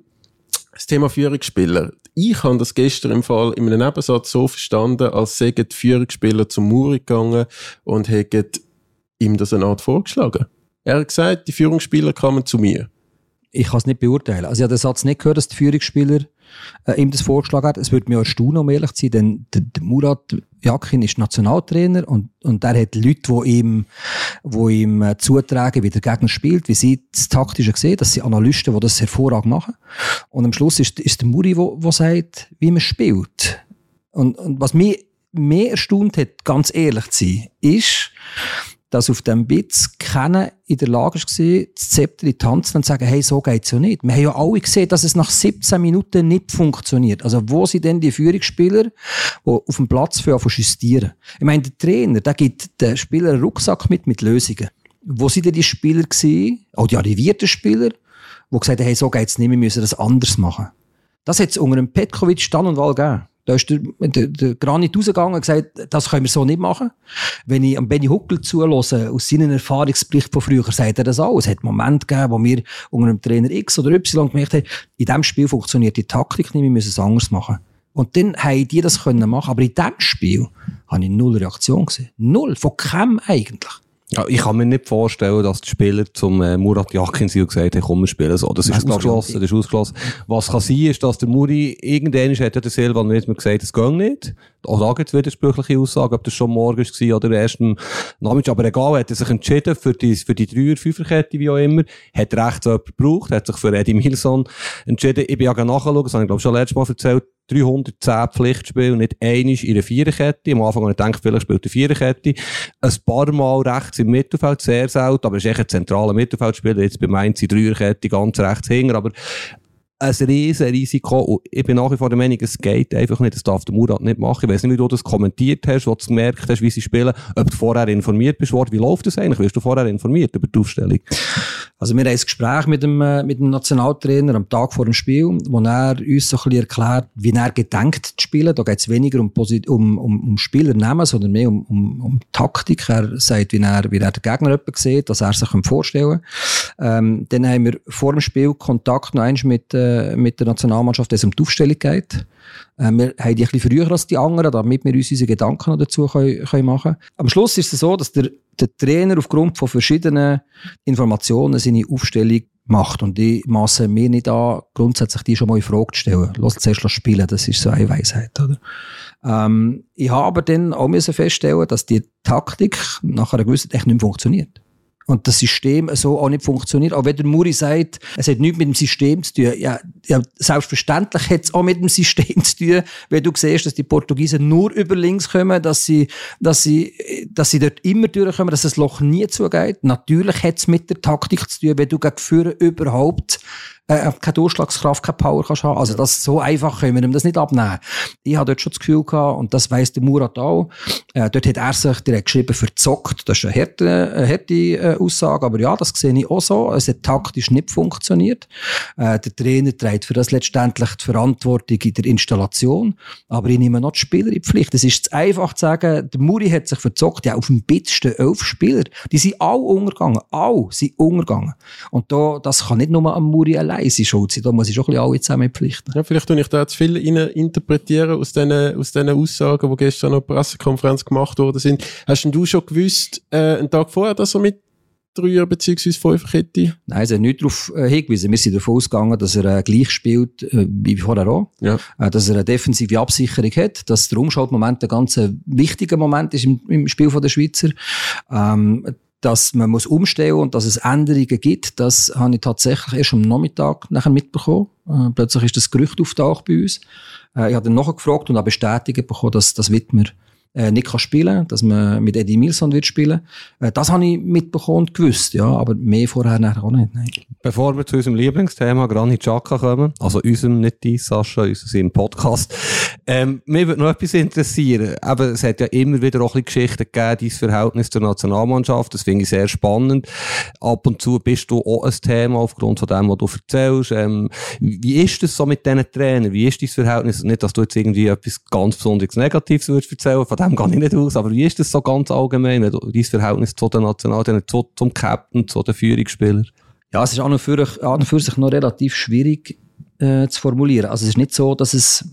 das Thema Führungsspieler. Ich habe das gestern im Fall in einem Nebensatz so verstanden, als sägen die Führungsspieler zum Muri gegangen und hätten ihm das eine Art vorgeschlagen. Er hat gesagt, die Führungsspieler kamen zu mir. Ich kann es nicht beurteilen. Also ich habe den Satz nicht gehört, dass die Führungsspieler äh, ihm das vorgeschlagen hat. Es würde mich erstaunen, um ehrlich zu sein, denn der, der Murat Jakin ist Nationaltrainer und, und der hat Leute, die ihm, wo ihm äh, zutragen, wie der Gegner spielt, wie sie das Taktische sehen. Das sind Analysten, die das hervorragend machen. Und am Schluss ist, ist der Muri, der sagt, wie man spielt. Und, und was mich mehr erstaunt hat, ganz ehrlich zu sein, ist, dass auf dem Bitz keiner in der Lage war, das Zepter in die Hand zu und zu sagen, hey, so geht's ja nicht. Wir haben ja alle gesehen, dass es nach 17 Minuten nicht funktioniert. Also wo sind denn die Führungsspieler, die auf dem Platz für justieren? Ich meine, der Trainer, der gibt den Spielern einen Rucksack mit, mit Lösungen. Wo sind denn die Spieler gewesen, auch die arrivierten Spieler, die gesagt haben, hey, so geht's nicht, wir müssen das anders machen. Das hat es unter einem Petkovic Stand und Wahl gegeben. Da ist der, der, der Granit rausgegangen und gesagt, das können wir so nicht machen. Wenn ich am Benny Huckel zulasse, aus seinen Erfahrungsbericht von früher, sagt er das auch. Es hat Momente gegeben, wo wir unter einem Trainer X oder Y gemerkt haben, in diesem Spiel funktioniert die Taktik nicht, wir müssen es anders machen. Und dann haben die das können machen. Aber in diesem Spiel habe ich null Reaktion gesehen. Null. Von keinem eigentlich. Ja, ich kann mir nicht vorstellen, dass die Spieler zum äh, Murat Yakin sind und gesagt haben, komm, wir spielen so. Das ist ausgeschlossen, das ist ausgeschlossen. Was kann sein, ist, dass der Muri irgendwann hat ja der Silvan nicht mehr gesagt, es geht nicht. Auch da gibt es widersprüchliche Aussagen, ob das schon morgens war oder erst am Nachmittag. Aber egal, hat er sich entschieden für die, für die Dreier-, Fünferkette, wie auch immer. Hat rechts jemand gebraucht, hat sich für Eddie Milson entschieden. Ich bin ja nachschauen, das habe ich glaube schon letztes Mal erzählt. 310 Pflichtspiele, nicht einisch in der Viererkette. Am Anfang habe ich gedacht, vielleicht spielt eine Viererkette. Ein paar Mal rechts im Mittelfeld, sehr selten, aber es ist echt ein zentraler Mittelfeldspieler. Jetzt bei Mainz in Dreierkette ganz rechts hinten, aber ein riesen Risiko. Und ich bin nach wie vor der Meinung, es geht einfach nicht. Das darf der Murat nicht machen. Ich weiß nicht, wie du das kommentiert hast, wo du gemerkt hast, wie sie spielen, ob du vorher informiert bist worden. Wie läuft das eigentlich? Wirst du vorher informiert über die Aufstellung? Also wir haben ein Gespräch mit dem, äh, mit dem Nationaltrainer am Tag vor dem Spiel, wo er uns so ein bisschen erklärt, wie er gedenkt zu spielen. Da geht es weniger um, um, um, um Spieler nehmen, sondern mehr um, um, um Taktik. Er sagt, wie er, wie er den Gegner sieht, dass er sich vorstellen kann. Ähm, dann haben wir vor dem Spiel Kontakt noch einmal mit, äh, mit der Nationalmannschaft, es um die Aufstellung geht. Äh, wir haben die bisschen früher als die anderen, damit wir uns unsere Gedanken dazu können, können machen können. Am Schluss ist es so, dass der, der Trainer aufgrund von verschiedenen Informationen seine Aufstellung macht. Und ich maße mir nicht an, grundsätzlich die schon mal in Frage zu stellen. Lass zuerst spielen, das ist so eine Weisheit, oder? Ähm, ich habe aber dann auch feststellen, dass die Taktik nach einer gewissen Technik nicht funktioniert. Und das System so auch nicht funktioniert. Auch wenn der Muri sagt, es hat nichts mit dem System zu tun. Ja, ja selbstverständlich hat es auch mit dem System zu tun, wenn du siehst, dass die Portugiesen nur über links kommen, dass sie, dass sie, dass sie dort immer durchkommen, dass das Loch nie zugeht. Natürlich hat es mit der Taktik zu tun, wenn du gegen Führer überhaupt äh, keine Durchschlagskraft, keine Power kannst haben. Also das so einfach können wir ihm das nicht abnehmen. Ich habe dort schon das Gefühl gehabt, und das weiss der Murat auch, äh, dort hat er sich direkt geschrieben, verzockt. Das ist eine harte, eine harte äh, Aussage, aber ja, das sehe ich auch so. Es hat taktisch nicht funktioniert. Äh, der Trainer trägt für das letztendlich die Verantwortung in der Installation, aber ich nehme noch die Spieler in die Pflicht. Es ist zu einfach zu sagen, der Muri hat sich verzockt. Ja, auf dem Bit stehen elf Spieler. Die sind alle untergegangen. Alle sind untergegangen. Und da, das kann nicht nur am Muri allein leise schuld sein. Da muss ich schon ein bisschen alle zusammen pflichten. Ja, vielleicht tue ich da zu viel interpretieren aus diesen, aus diesen Aussagen, die gestern noch Pressekonferenz gemacht worden sind. Hast denn du schon gewusst, äh, einen Tag vorher, dass er mit Dreier bzw. Fünferkette? Nein, sie hat nicht darauf äh, hingewiesen. Wir sind davon ausgegangen, dass er äh, gleich spielt äh, wie vorher auch. Ja. Äh, dass er eine defensive Absicherung hat, dass der Umschaltmoment ein ganz wichtiger Moment ist im, im Spiel der Schweizer. Ähm, dass man muss umstellen und dass es Änderungen gibt, das habe ich tatsächlich erst am Nachmittag nachher mitbekommen. Äh, plötzlich ist das Gerücht auftaucht bei uns. Äh, ich habe dann nachher gefragt und auch bestätigt bekommen, dass das Wittmer äh, nicht kann spielen dass man mit Eddie Milson wird spielen. Äh, das habe ich mitbekommen und gewusst, ja, aber mehr vorher nachher auch nicht. Nein. Bevor wir zu unserem Lieblingsthema Granit Xhaka kommen, also unserem, nicht die Sascha, unserem Podcast, ähm, mir würde noch etwas interessieren. Aber es hat ja immer wieder auch ein bisschen Geschichten gegeben, dein Verhältnis zur Nationalmannschaft, das finde ich sehr spannend. Ab und zu bist du auch ein Thema aufgrund von dem, was du erzählst. Ähm, wie ist das so mit diesen Trainern? Wie ist dein Verhältnis? Nicht, dass du jetzt irgendwie etwas ganz besonderes Negatives würdest erzählen, von dem gehe ich nicht aus, aber wie ist das so ganz allgemein, dein Verhältnis zu den Nationaltrainern, zu, zum Captain, zu den Führungsspielern? Ja, es ist an und für, an und für sich noch relativ schwierig äh, zu formulieren. Also es ist nicht so, dass es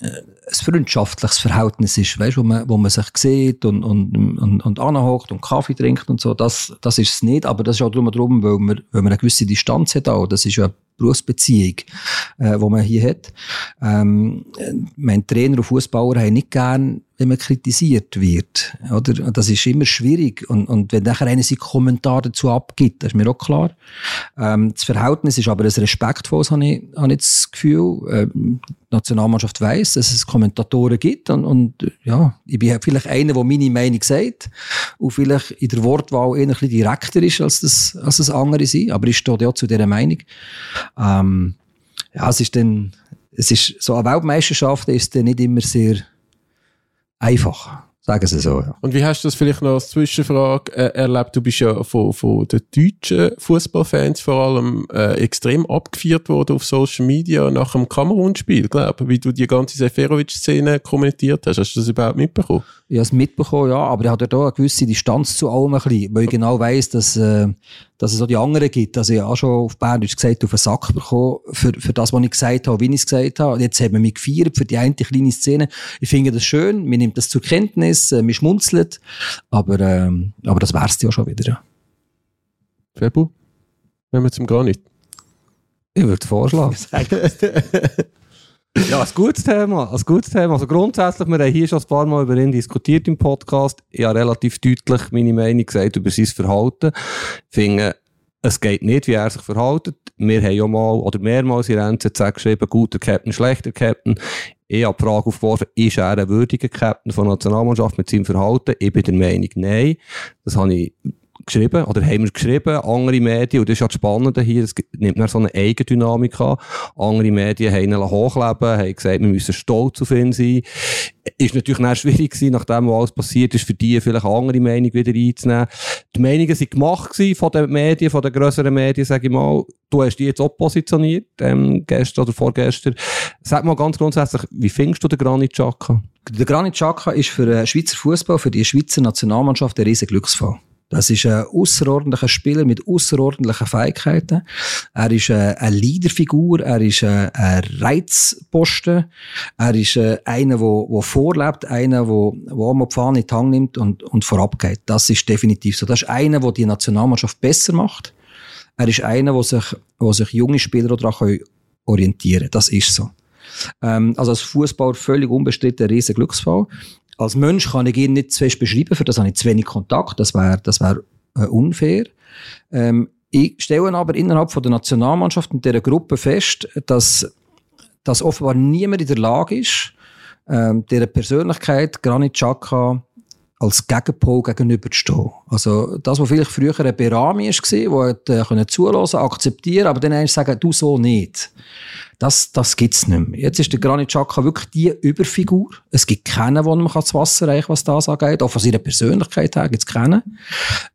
äh, ein freundschaftliches Verhältnis ist, weißt, wo man, wo man sich sieht und, und, und, und anhockt und Kaffee trinkt und so. Das, das ist es nicht, aber das ist auch drum drum, weil man, weil man eine gewisse Distanz hat auch. Das ist ja Berufsbeziehung, äh, wo man hier hat. Ähm, mein Trainer und Fußballer haben nicht gern, wenn man kritisiert wird, oder? Das ist immer schwierig. Und, und wenn nachher einer seinen Kommentar dazu abgibt, das ist mir auch klar. Ähm, das Verhältnis ist aber ein respektvolles, habe ich, habe ich das Gefühl. Ähm, die Nationalmannschaft weiss, dass es Kommentatoren gibt und, und ja, ich bin vielleicht einer, der meine Meinung sagt und vielleicht in der Wortwahl eher ein bisschen direkter ist, als das, als das andere sind, aber ich stehe ja zu dieser Meinung. Ähm, ja, es ist dann, es ist, so eine Weltmeisterschaft ist dann nicht immer sehr einfach. Sagen Sie so, ja. Und wie hast du das vielleicht noch als Zwischenfrage äh, erlebt? Du bist ja von, von den deutschen Fußballfans vor allem äh, extrem abgefeiert worden auf Social Media nach dem Kamerun-Spiel, glaube wie du die ganze Seferovic-Szene kommentiert hast. Hast du das überhaupt mitbekommen? Ich habe es mitbekommen, ja, aber ich habe da eine gewisse Distanz zu allem ein bisschen, weil ich genau weiss, dass, äh, dass es auch die anderen gibt. Also ich habe auch schon auf Berndeutsch gesagt, auf den Sack bekommen, für, für das, was ich gesagt habe, wie ich es gesagt habe. Und jetzt haben wir mich gefeiert für die eine kleine Szene. Ich finde das schön, mir nimmt das zur Kenntnis, äh, mir schmunzelt, aber, äh, aber das wär's ja schon wieder, ja. Febu? Wenn wir zum Granit. Ich würde vorschlagen. Ja, ein gutes Thema, ein gutes Thema. Also grundsätzlich, wir haben hier schon ein paar Mal über ihn diskutiert im Podcast. Ich habe relativ deutlich meine Meinung gesagt über sein Verhalten. Ich finde, es geht nicht, wie er sich verhält. Wir haben ja mal, oder mehrmals in der NZZ geschrieben, guter Captain, schlechter Captain. Ich habe die Frage aufgeworfen, ist er ein würdiger Captain von der Nationalmannschaft mit seinem Verhalten? Ich bin der Meinung, nein. Das habe ich geschrieben, oder haben wir geschrieben, andere Medien, und das ist ja das Spannende hier, es nimmt dann so eine Eigendynamik an. Andere Medien haben ihn hochleben, haben gesagt, wir müssen stolz auf ihn sein. Ist natürlich dann schwierig gewesen, nachdem was alles passiert ist, für die vielleicht eine andere Meinung wieder einzunehmen. Die Meinungen sind gemacht gewesen von den Medien, von den grösseren Medien, sage ich mal. Du hast die jetzt auch positioniert, ähm, gestern oder vorgestern. Sag mal ganz grundsätzlich, wie findest du den Granit Xhaka? Der Granit Xhaka ist für den Schweizer Fußball, für die Schweizer Nationalmannschaft ein riesen Glücksfall. Das ist ein außerordentlicher Spieler mit außerordentlichen Fähigkeiten. Er ist eine Leaderfigur, er ist ein Reizposten, er ist einer, der, der vorlebt, einer, der, der die Fahne in die Hand nimmt und, und vorabgeht. Das ist definitiv so. Das ist einer, der die Nationalmannschaft besser macht. Er ist einer, der sich, wo sich junge Spieler daran orientieren können. Das ist so. Ähm, also als Fußballer völlig unbestritten ein riesen Glücksfall als Mensch kann ich ihn nicht zu fest beschreiben, für das habe ich zu wenig Kontakt. Das wäre das wär äh, unfair. Ähm, ich stelle aber innerhalb von der Nationalmannschaft und dieser Gruppe fest, dass, dass offenbar niemand in der Lage ist, ähm, dieser Persönlichkeit Granit Xhaka als Gegenpol gegenüberzustehen. Also das, was vielleicht früher ein Berami war, der äh, zulassen, akzeptieren, aber dann sagen, du so nicht. Das, das gibt's nicht mehr. Jetzt ist der Granit Xhaka wirklich die Überfigur. Es gibt keinen, der ihm das Wasser reichen was das angeht. Auch von seiner Persönlichkeit her gibt's keinen.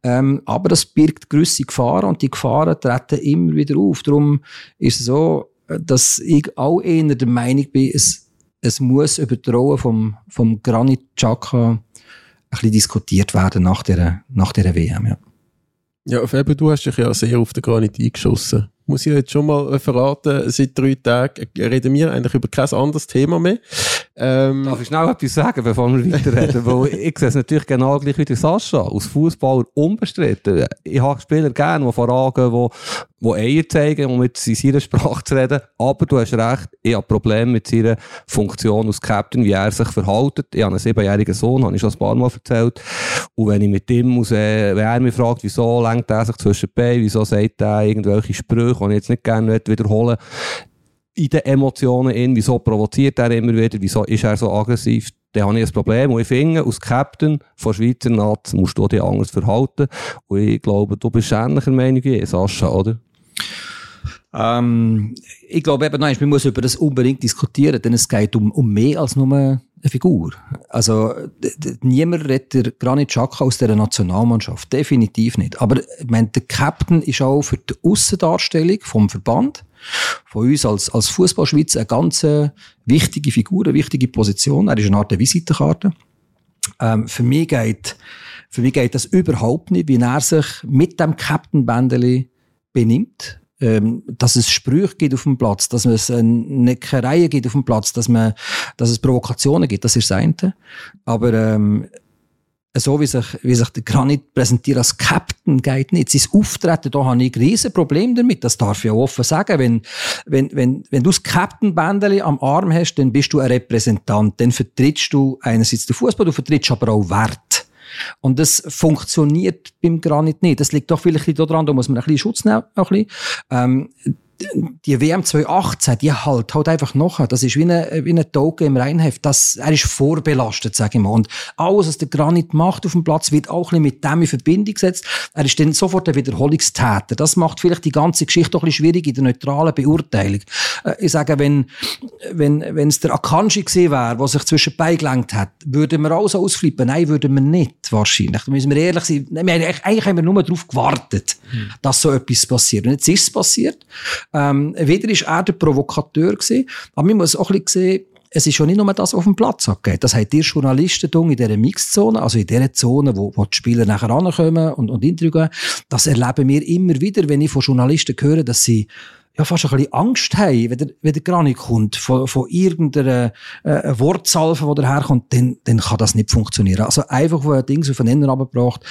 Ähm, aber das birgt gewisse Gefahren und die Gefahren treten immer wieder auf. Darum ist es so, dass ich auch eher der Meinung bin, es, es muss über vom, vom Granit Xhaka bisschen diskutiert werden nach der, nach der WM. Ja. Ja, Faber, du hast dich ja sehr auf den Granit eingeschossen muss ich jetzt schon mal verraten, seit drei Tagen reden wir eigentlich über kein anderes Thema mehr. Ähm, Darf ich schnell etwas sagen, bevor wir weiterreden? Weil ich sehe es natürlich genau gleich wie der Sascha. Als Fußballer unbestritten. Ich habe Spieler gerne, die vorangehen, die, die Eier zeigen, um mit seiner Sprache zu reden. Aber du hast recht, ich habe Probleme mit seiner Funktion als Captain, wie er sich verhält. Ich habe einen siebenjährigen Sohn, habe ich schon ein paar Mal erzählt. Und wenn ich mit ihm muss, äh, wenn er mich fragt, wieso lenkt er sich zwischen die Beine, wieso sagt er irgendwelche Sprüche, die ich jetzt nicht gerne wiederholen in den Emotionen in, wieso provoziert er immer wieder, wieso ist er so aggressiv, dann habe ich ein Problem. Und ich finde, als Captain von Schweizer Nazi musst du dich anders verhalten. Und ich glaube, du bist ähnlicher Meinung wie Sascha, oder? Ähm, ich glaube eben, nein, man muss über das unbedingt diskutieren, denn es geht um, um mehr als nur eine Figur. Also, niemand redet Granit Xhaka aus der Nationalmannschaft. Definitiv nicht. Aber, ich meine, der Captain ist auch für die Aussendarstellung vom Verband, von uns als, als Fußballschweiz eine ganz wichtige Figur, eine wichtige Position. Er ist eine Art Visitenkarte. Ähm, für mich geht, für mich geht das überhaupt nicht, wie er sich mit dem Captain-Bändeli benimmt ähm, dass es Sprüche gibt auf dem Platz, dass es Neckereien gibt auf dem Platz, dass, man, dass es Provokationen gibt, das ist das eine. Aber ähm, so wie sich, wie sich der Granit präsentiert als Captain geht nicht. Sein Auftreten, da habe ich ein riesen Problem damit. Das darf ich auch offen sagen. Wenn, wenn, wenn, wenn du das Captain-Bändeli am Arm hast, dann bist du ein Repräsentant. Dann vertrittst du einerseits den Fußball, du vertrittst aber auch Wert. Und das funktioniert beim Granit nicht. Das liegt doch vielleicht daran, da muss man ein bisschen Schutz nehmen. Ein bisschen. Ähm, die WM 2018, die halt halt einfach noch. Das ist wie eine, wie eine Toge im Reinheft. Das, er ist vorbelastet, sage ich mal. Und alles, was der Granit macht auf dem Platz, wird auch ein bisschen mit dem in Verbindung gesetzt. Er ist dann sofort ein Wiederholungstäter. Das macht vielleicht die ganze Geschichte auch ein bisschen schwierig in der neutralen Beurteilung. Äh, ich sage, wenn, wenn, wenn es der Akanji gewesen wäre, der sich zwischen beigelenkt hat, würden wir auch so ausflippen? Nein, würden wir nicht, wahrscheinlich. Da müssen wir ehrlich sein. Eigentlich haben wir nur darauf gewartet, hm. dass so etwas passiert. Und jetzt ist es passiert. Ähm, wieder ist er der Provokateur gewesen, aber man muss auch ein bisschen sehen, es ist schon nicht nur das, was auf dem Platz abgeht. Das haben die Journalisten in dieser Mixzone, also in dieser Zone, wo, wo die Spieler nachher ankommen und, und Interviews Das erleben wir immer wieder, wenn ich von Journalisten höre, dass sie ja, fast ein bisschen Angst haben, wenn der, wenn der gar kommt, von, von irgendeiner äh, Wortsalve, die daherkommt, dann, dann kann das nicht funktionieren. Also einfach, wo ein Ding auf den Ende abgebracht.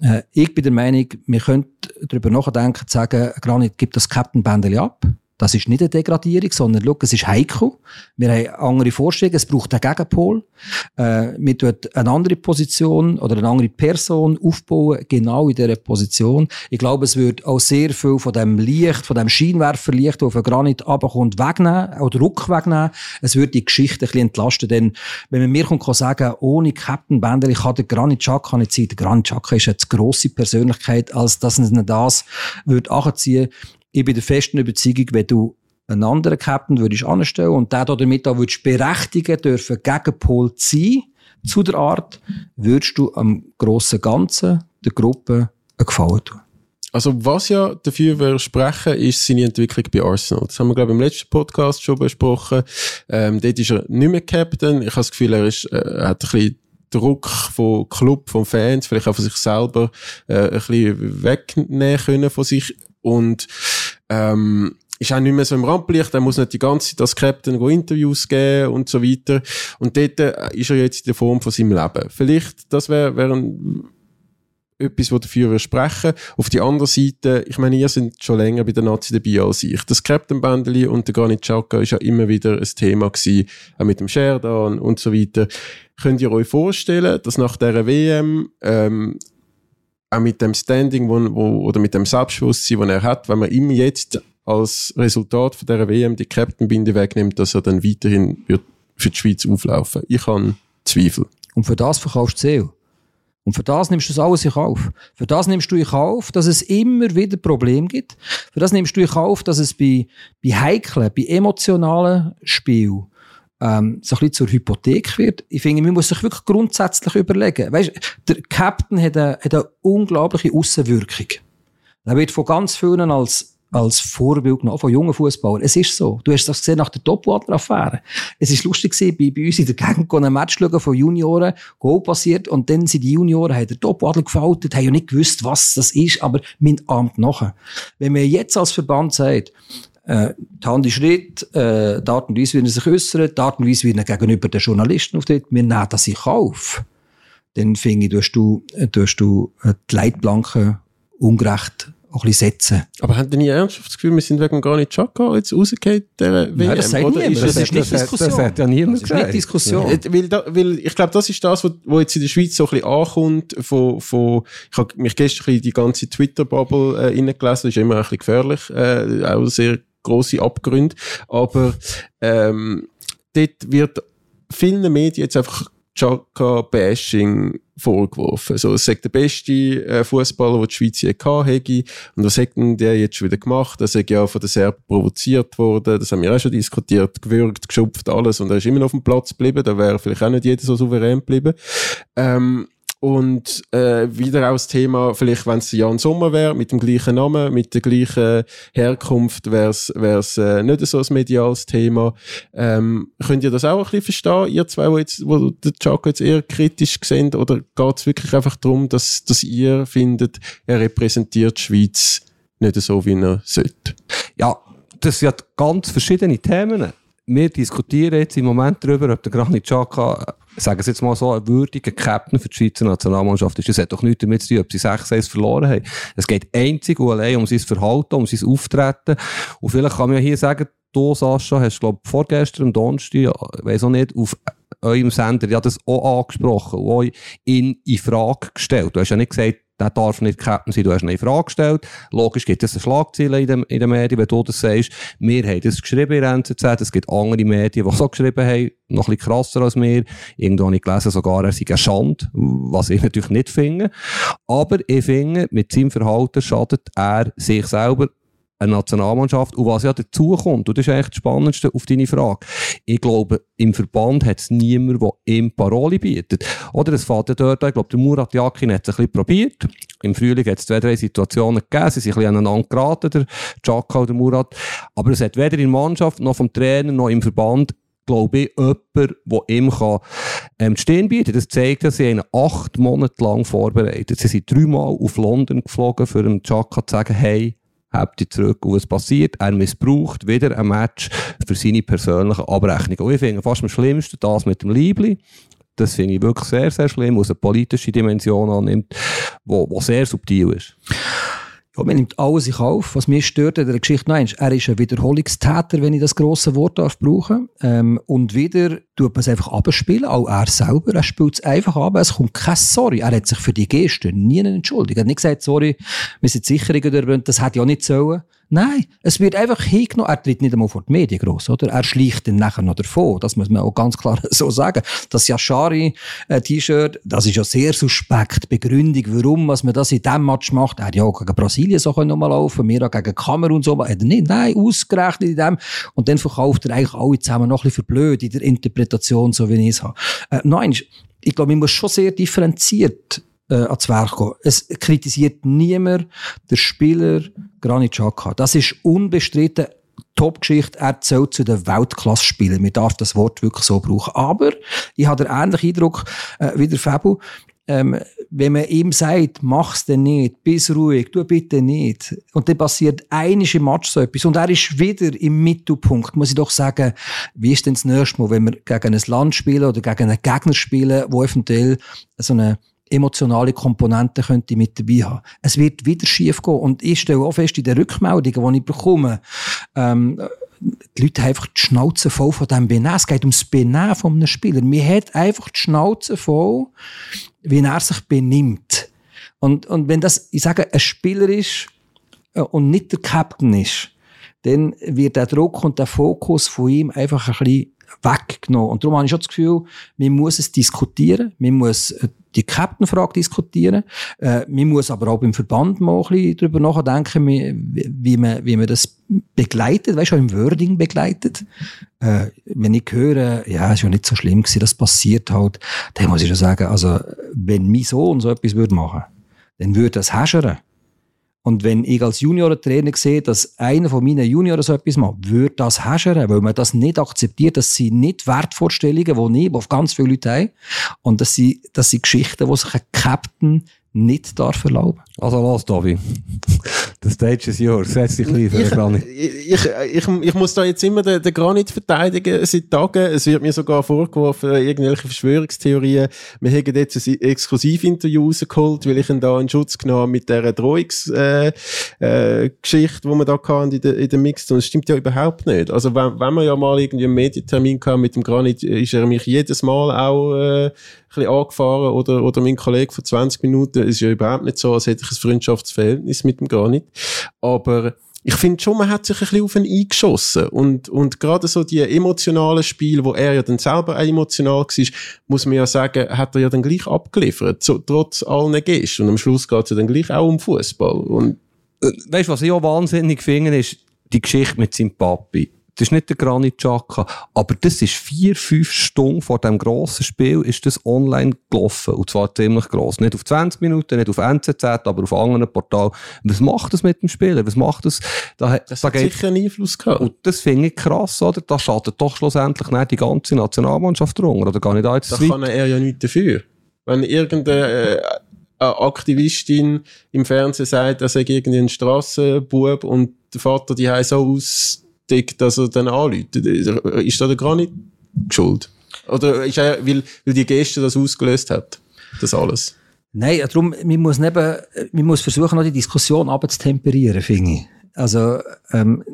Äh, ich bin der Meinung, wir könnten darüber nachdenken, zu sagen, Granit gibt das Captain Bändeli ab. Das ist nicht eine Degradierung, sondern schau, es ist heikel. Wir haben andere Vorstellungen, es braucht einen Gegenpol. Äh, wir tun eine andere Position oder eine andere Person aufbauen, genau in dieser Position. Ich glaube, es wird auch sehr viel von dem Licht, von dem Scheinwerferlicht, das auf den Granit runterkommt, wegnehmen oder Druck wegnehmen. Es wird die Geschichte ein bisschen entlasten, denn wenn man mir kommt, kann sagen, ohne Captain Bender, ich kann den Granit Xhaka nicht sein. Der Granit Xhaka ist eine zu grosse Persönlichkeit, als dass er das würde anziehen ich bin der festen Überzeugung, wenn du einen anderen Captain würdest anstellen und der damit auch würdest berechtigen dürfen, Gegenpol zu sein, zu der Art, würdest du am grossen Ganzen, der Gruppe, einen Gefallen tun. Also was ja dafür wir sprechen, ist seine Entwicklung bei Arsenal. Das haben wir, glaube ich, im letzten Podcast schon besprochen. Ähm, dort ist er nicht mehr Captain. Ich habe das Gefühl, er, ist, äh, hat ein bisschen Druck vom Club, von Fans, vielleicht auch von sich selber äh, ein bisschen wegnehmen können von sich. Und ähm, ist auch nicht mehr so im Rampenlicht, er muss nicht die ganze Zeit als Captain Interviews geben und so weiter. Und dort äh, ist er jetzt in der Form von seinem Leben. Vielleicht, das wäre wär etwas, was dafür sprechen Auf die andere Seite, ich meine, ihr seid schon länger bei der Nazi dabei als ich. Das Captain Bändeli und der Granit Xhaka ist ja immer wieder ein Thema gewesen, auch mit dem Sheridan und so weiter. Könnt ihr euch vorstellen, dass nach der WM ähm, auch mit dem Standing wo, wo, oder mit dem Selbstbewusstsein, das er hat, wenn man ihm jetzt als Resultat von dieser WM die Captain-Binde wegnimmt, dass er dann weiterhin wird für die Schweiz auflaufen. Ich habe Zweifel. Und für das verkaufst du Seel. Und für das nimmst du das alles in Kauf. Für das nimmst du in Kauf, dass es immer wieder Probleme gibt. Für das nimmst du in Kauf, dass es bei, bei heiklen, bei emotionalen Spielen ähm, so ein bisschen zur Hypothek wird. Ich finde, man muss sich wirklich grundsätzlich überlegen. Weißt, der Captain hat eine, hat eine unglaubliche Außenwirkung. Er wird von ganz vielen als als Vorbild genommen von jungen Fußballern. Es ist so. Du hast das gesehen nach der Topwater-Affäre. Es ist lustig gewesen, bei, bei uns in der Gegend ein Match schauen von Junioren, Goal passiert, und dann sind die Junioren, haben den Topwater gefaltet, haben ja nicht gewusst, was das ist, aber mein Amt nachher. Wenn man jetzt als Verband sagt, äh, die Hand ist Schritt, äh, die Art und Weise, wie er sich äußert, die Art und Weise, wie er gegenüber den Journalisten auftritt, wir nehmen das in Kauf. Dann finde ich, tust du, tust du äh, die Leitplanken ungerecht auch ein bisschen setzen. Aber habt ihr nie ernsthaft das Gefühl, wir sind wegen gar nicht Chaka jetzt WM? Nein, das sagt niemand. ist Das das, ist nicht Diskussion. Das hat ja niemand Das ist nicht Diskussion. Äh, weil, da, weil ich glaube, das ist das, was jetzt in der Schweiz so ein bisschen ankommt. Von, von, ich habe mich gestern ein bisschen die ganze Twitter-Bubble äh, reingelesen, das ist immer ein bisschen gefährlich, äh, auch sehr grosse Abgründe. Aber ähm, dort wird vielen Medien jetzt einfach Chaka-Bashing vorgeworfen. So, es sagt der beste äh, Fußballer, den die Schweiz je hätte. Und was hat denn der jetzt schon wieder gemacht? Er ist ja von den Serben provoziert worden. Das haben wir auch schon diskutiert. Gewürgt, geschupft, alles. Und er ist immer noch auf dem Platz geblieben. Da wäre vielleicht auch nicht jeder so souverän geblieben. Ähm, und äh, wieder auch das Thema, vielleicht wenn es Jan Sommer wäre, mit dem gleichen Namen, mit der gleichen Herkunft, wäre es äh, nicht so ein mediales Thema. Ähm, könnt ihr das auch ein bisschen verstehen, ihr zwei, wo, jetzt, wo den Chaco jetzt eher kritisch sehen, oder geht es wirklich einfach darum, dass, dass ihr findet, er repräsentiert die Schweiz nicht so, wie er sollte? Ja, das sind ganz verschiedene Themen. Wir diskutieren jetzt im Moment darüber, ob der Granit Xhaka, sagen wir jetzt mal so, ein würdiger Captain für die Schweizer Nationalmannschaft ist. Das hat doch nichts damit zu tun, ob sie 6-1 verloren haben. Es geht einzig und allein um sein Verhalten, um sein Auftreten. Und vielleicht kann man ja hier sagen, du, Sascha, hast, glaube ich, vorgestern, am ich weiss auch nicht, auf eurem Sender ja das auch angesprochen und auch ihn in Frage gestellt. Du hast ja nicht gesagt, der darf nicht Captain sein, du hast in Frage gestellt. Logisch gibt es eine Schlagzeile in den, in den Medien, wenn du das sagst. Wir haben das geschrieben in der NZZ, es gibt andere Medien, die so geschrieben haben, noch ein bisschen krasser als wir. Irgendwo habe ich gelesen, sogar er sei ein Schand, was ich natürlich nicht finde. Aber ich finde, mit seinem Verhalten schadet er sich selber eine Nationalmannschaft und was ja dazu kommt, und das ist eigentlich das Spannendste auf deine Frage. Ich glaube, im Verband hat es niemand, der ihm Paroli bietet. Oder es fällt ja dort ich glaube, der Murat Yakin hat es ein bisschen probiert. Im Frühling hat es zwei, drei Situationen gegeben, sie sind ein bisschen aneinander geraten, der Chaka und der Murat. Aber es hat weder in der Mannschaft, noch vom Trainer, noch im Verband glaube ich, jemand, der ihm kann, ähm, Stirn bieten Das zeigt, dass sie ihn acht Monate lang vorbereitet. Sie sind dreimal auf London geflogen, für dem Chaka zu sagen, hey, habt ihr zurück. Und was passiert? Er missbraucht wieder ein Match für seine persönlichen Abrechnungen. Und ich finde fast am schlimmsten das mit dem Liebli. Das finde ich wirklich sehr, sehr schlimm, was eine politische Dimension annimmt, wo sehr subtil ist. Ja, man nimmt alles in Kauf. Was mich stört an der Geschichte noch eins, er ist ein Wiederholungstäter, wenn ich das grosse Wort darf brauchen. Ähm, und wieder tut man es einfach abspielen, auch er selber. Er spielt es einfach ab, es kommt kein Sorry. Er hat sich für die Geste nie entschuldigt. Er hat nicht gesagt, sorry, wir sind sicher, das hätte ja nicht sollen. Nein, es wird einfach hingenommen. Er tritt nicht einmal vor die Medien gross, oder? Er schleicht dann nachher noch davon. Das muss man auch ganz klar so sagen. Das Yashari-T-Shirt, das ist ja sehr suspekt. Begründung, warum was man das in diesem Match macht. Er hätte ja auch gegen Brasilien so können mal laufen wir auch gegen Kamerun und so. Hat er nicht. Nein, ausgerechnet in dem. Und dann verkauft er eigentlich alle zusammen noch ein bisschen verblöd in der Interpretation, so wie ich es habe. Äh, nein, ich glaube, man muss schon sehr differenziert äh, ans Werk gehen. Es kritisiert niemand der Spieler Granit Xhaka. Das ist unbestritten Top-Geschichte. Er zählt zu den Weltklasse-Spielern. Man darf das Wort wirklich so brauchen. Aber ich habe den ähnlichen Eindruck äh, wie der Fabu. Ähm, wenn man ihm sagt, mach's denn nicht, bist ruhig, tu bitte nicht. Und dann passiert einiges im Match so etwas. Und er ist wieder im Mittelpunkt, muss ich doch sagen, wie ist denn das nächste Mal, wenn wir gegen ein Land spielen oder gegen einen Gegner spielen, wo eventuell so eine emotionale Komponente könnte mit dabei haben. Es wird wieder schief gehen. Und ich stelle auch fest, in den Rückmeldungen, die ich bekomme, ähm, die Leute haben einfach die Schnauze voll von diesem Benehmen. Es geht ums Benehmen von einem Spieler. Mir hat einfach die Schnauze voll, wie er sich benimmt. Und, und wenn das, ich sage, ein Spieler ist äh, und nicht der Captain ist, dann wird der Druck und der Fokus von ihm einfach ein bisschen weggenommen. Und darum habe ich schon das Gefühl, man muss es diskutieren, man muss äh, die Captain-Frage diskutieren, äh, man muss aber auch beim Verband mal ein bisschen darüber nachdenken, wie, wie, man, wie man das begleitet, weißt du, im Wording begleitet. Äh, wenn ich höre, ja, es ist ja nicht so schlimm gewesen, das passiert halt, dann muss ich schon sagen, also, wenn mein Sohn so etwas würde machen, dann würde das häschern. Und wenn ich als Juniorentrainer sehe, dass einer von meinen Junioren so etwas macht, würde das häschern, weil man das nicht akzeptiert. Das sind nicht Wertvorstellungen, die ich, auf ganz viele Leute haben. Und das sind, das sind Geschichten, die sich ein Captain nicht darf erlauben. Also los, Tobi. The stage is yours. Setz dich ein für Granit. Ich, ich, ich, ich muss da jetzt immer den, den Granit verteidigen seit Tagen. Es wird mir sogar vorgeworfen, irgendwelche Verschwörungstheorien. Wir haben jetzt ein Exklusivinterview rausgeholt, weil ich ihn da in Schutz genommen mit dieser Drohungsgeschichte, äh, äh, Geschichte, die wir da hatten in der, in der Mixed. Und das stimmt ja überhaupt nicht. Also wenn, wenn wir ja mal irgendwie einen Medientermin hatten mit dem Granit, ist er mich jedes Mal auch äh, bisschen angefahren oder, oder mein Kollege vor 20 Minuten. Es ist ja überhaupt nicht so, als hätte ich ein Freundschaftsverhältnis mit dem gar nicht. Aber ich finde schon, man hat sich ein bisschen auf ihn eingeschossen. Und, und gerade so die emotionalen Spiele, wo er ja dann selber auch emotional war, muss man ja sagen, hat er ja dann gleich abgeliefert, so, trotz allen Gesten. Und am Schluss geht es ja dann gleich auch um Fußball. Und äh, weißt du, was ich auch wahnsinnig finde, ist die Geschichte mit seinem Papi das ist nicht der Granit Xhaka, aber das ist vier, fünf Stunden vor dem grossen Spiel ist das online gelaufen. Und zwar ziemlich gross. Nicht auf 20 Minuten, nicht auf NZZ, aber auf anderen Portalen. Was macht das mit dem Spieler? Was macht das? Da, das da hat geht, sicher einen Einfluss gehabt. Und das finde ich krass, oder? Da schadet doch schlussendlich nicht die ganze Nationalmannschaft drunter, oder gar nicht Da kann er ja nichts dafür. Wenn irgendeine, äh, Aktivistin im Fernsehen sagt, er sei irgendwie Strassenbub und der Vater die so aus Dick, dass er dann anruft. Ist da der Granit schuld? Oder ist er, weil, weil die Geste das ausgelöst hat? Das alles? Nein, darum, man muss, neben, man muss versuchen, noch die Diskussion abzutemperieren, finde ich. Also, ähm,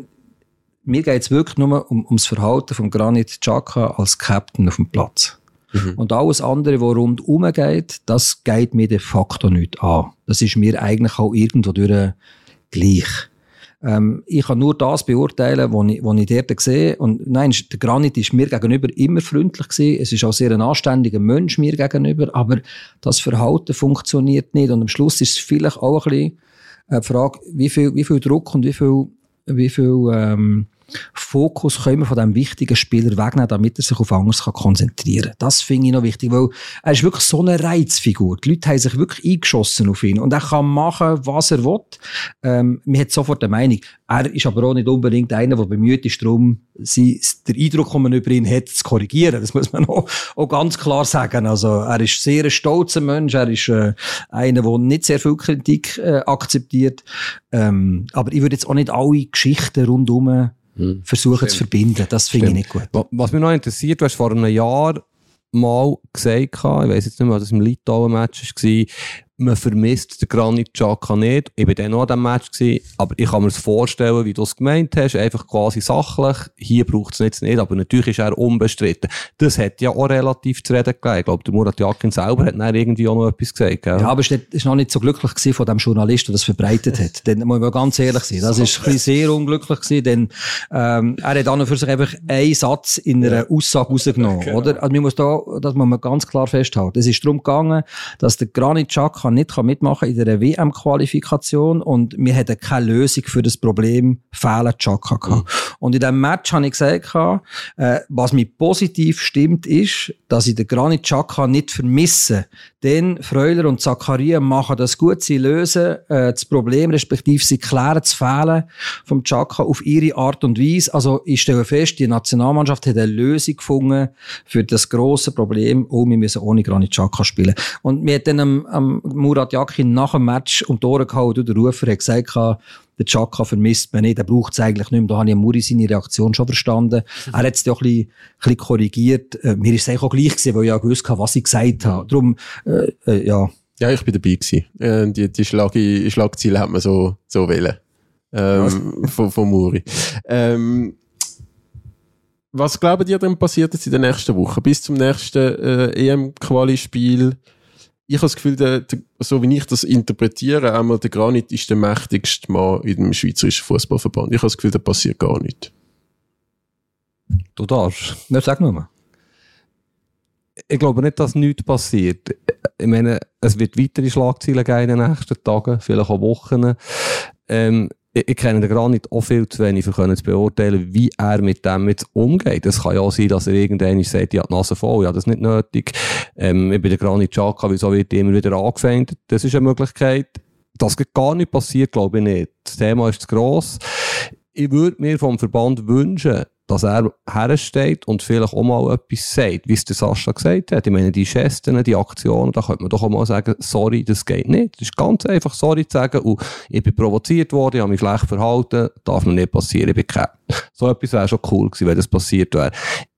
mir geht es wirklich nur um, ums Verhalten von Granit Xhaka als Captain auf dem Platz. Mhm. Und alles andere, was rundherum geht, das geht mir de facto nicht an. Das ist mir eigentlich auch irgendwo durch gleich. Ähm, ich kann nur das beurteilen, was ich, was ich dort sehe. Und nein, der Granit ist mir gegenüber immer freundlich gewesen. Es ist auch sehr ein anständiger Mensch mir gegenüber. Aber das Verhalten funktioniert nicht. Und am Schluss ist es vielleicht auch ein bisschen eine Frage, wie viel, wie viel Druck und wie viel, wie viel, ähm, Fokus können wir von diesem wichtigen Spieler wegnehmen, damit er sich auf anderes konzentrieren kann. Das finde ich noch wichtig, weil er ist wirklich so eine Reizfigur. Die Leute haben sich wirklich eingeschossen auf ihn und er kann machen, was er will. Ähm, man hat sofort eine Meinung. Er ist aber auch nicht unbedingt einer, der bemüht ist, darum, sie, der Eindruck, den man über ihn hat, zu korrigieren. Das muss man auch, auch ganz klar sagen. Also, er ist sehr ein stolzer Mensch. Er ist äh, einer, der nicht sehr viel Kritik äh, akzeptiert. Ähm, aber ich würde jetzt auch nicht alle Geschichten rundherum hm. versuchen Stimmt. zu verbinden. Das finde ich nicht gut. Was mich noch interessiert, du hast vor einem Jahr mal gesagt, ich weiß jetzt nicht mehr, was das im Litauen-Match war, man vermisst den Granit Xhaka nicht. Ich war dann noch an diesem Match, gewesen, aber ich kann mir vorstellen, wie du es gemeint hast, einfach quasi sachlich. Hier braucht es jetzt nicht, aber natürlich ist er unbestritten. Das hat ja auch relativ zu reden gegeben. Ich glaube, der Murat Yakin selber hat dann irgendwie auch noch etwas gesagt. Gell? Ja, aber es war noch nicht so glücklich gewesen von dem Journalist, der das verbreitet hat. Dann muss man ganz ehrlich sein. Das ist ein sehr unglücklich gewesen, denn ähm, er hat dann für sich einfach einen Satz in einer Aussage rausgenommen, genau. oder? Also man muss da, das muss man ganz klar festhalten. Es ist darum gegangen, dass der Granit Xhaka kann nicht mitmachen in der WM-Qualifikation und wir hatten keine Lösung für das Problem Fehler Chaka. Mhm. Und in diesem Match habe ich gesagt, äh, was mich positiv stimmt, ist, dass ich den Granit Chaka nicht vermisse. Denn Freuler und Zakaria machen das gut, sie lösen äh, das Problem, respektive sie klären das Fehlen vom Chaka auf ihre Art und Weise. Also ich stelle fest, die Nationalmannschaft hat eine Lösung gefunden für das große Problem, oh, wir müssen ohne Granit Chaka spielen. Und wir hat dann am, am Murat Yakin nach dem Match um die Ohren gehauen, der Rufer hat gesagt, der Chaka vermisst man nicht, er braucht es eigentlich nicht mehr. Da habe ich Muri seine Reaktion schon verstanden. Mhm. Er hat es doch ein bisschen, ein bisschen korrigiert. Äh, mir ist es eigentlich auch gleich gewesen, weil ich ja gewusst habe, was ich gesagt habe. Darum, äh, äh, ja. Ja, ich bin dabei gewesen. Äh, die, die Schlag Schlagziele hat man so, so wählen. Ähm, von, von Muri. Ähm, was glaubt ihr denn passiert jetzt in der nächsten Woche? Bis zum nächsten äh, EM-Quali-Spiel ich habe das Gefühl, der, der, so wie ich das interpretiere, einmal der Granit ist der mächtigste Mann in dem Schweizerischen Fußballverband. Ich habe das Gefühl, da passiert gar nichts. Du darfst. Ja, sag nur mal. Ich glaube nicht, dass nichts passiert. Ich meine, es wird weitere Schlagzeilen geben in den nächsten Tagen, vielleicht auch Wochen. Ähm, ich, ich kenne den Granit auch viel zu wenig, um zu beurteilen, wie er mit dem jetzt umgeht. Es kann ja auch sein, dass er irgendwann sagt, habe die Nase voll, ja, das nicht nötig. Ähm, ich bin der Granit Xhaka, wieso wird immer wieder angefeindet? Das ist eine Möglichkeit. Das geht gar nicht passiert, glaube ich nicht. Das Thema ist zu gross. Ich würde mir vom Verband wünschen, dass er hersteht und vielleicht auch mal etwas sagt, wie es der Sascha gesagt hat. Ich meine, die Gesten, die Aktionen, da könnte man doch auch mal sagen, sorry, das geht nicht. Das ist ganz einfach, sorry zu sagen, und ich bin provoziert worden, ich habe mich schlecht verhalten, darf mir nicht passieren, ich bin gehabt. So etwas wäre schon cool gewesen, wenn das passiert wäre.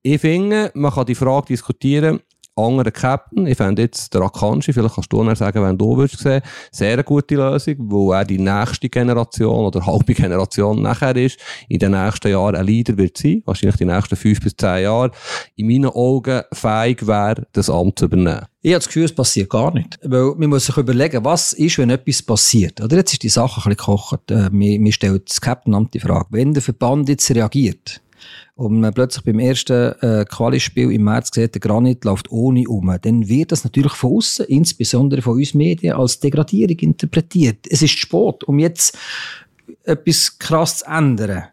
Ich finde, man kann die Frage diskutieren, anderen Captain. Ich fände jetzt der Akanji, vielleicht kannst du noch sagen, wenn du würdest sehen, sehr eine gute Lösung, wo er die nächste Generation oder halbe Generation nachher ist, in den nächsten Jahren ein Leader wird sein, wahrscheinlich die nächsten fünf bis zehn Jahre, in meinen Augen fähig wäre, das Amt zu übernehmen. Ich habe das Gefühl, es passiert gar nicht. Weil man muss sich überlegen, was ist, wenn etwas passiert. Oder jetzt ist die Sache ein bisschen gekocht. Äh, mir, mir stellt das Captain die Frage, wenn der Verband jetzt reagiert, und man plötzlich beim ersten äh, Quali-Spiel im März sieht, der Granit läuft ohne um, dann wird das natürlich von außen, insbesondere von uns Medien, als Degradierung interpretiert. Es ist Sport, um jetzt etwas krass zu ändern.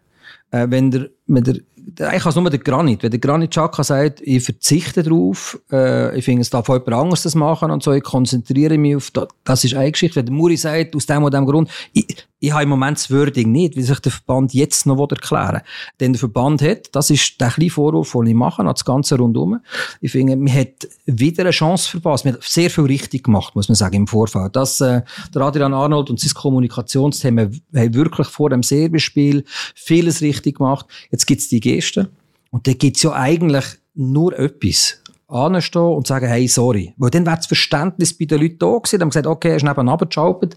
Äh, wenn der, wenn der eigentlich als nur der Granit. Wenn der Granit Chaka sagt, ich verzichte darauf, äh, ich finde, es darf jemand anderes das machen und so, ich konzentriere mich auf das, das ist eine Geschichte. Wenn der Muri sagt, aus dem oder dem Grund, ich, ich habe im Moment das Wording nicht, wie sich der Verband jetzt noch erklären will. Denn der Verband hat, das ist der kleine Vorwurf, den ich mache, an das Ganze rundum. Ich finde, man hat wieder eine Chance verpasst. Man hat sehr viel richtig gemacht, muss man sagen, im Vorfeld. Das, äh, der Adrian Arnold und sein Kommunikationsthema haben wirklich vor dem Serbispiel vieles richtig gemacht. Jetzt gibt's die Geste. Und da gibt's ja eigentlich nur etwas anstehen und sagen, hey, sorry. Weil dann wäre das Verständnis bei den Leuten da gewesen. Dann haben gesagt, okay, er ist nebenan geschaltet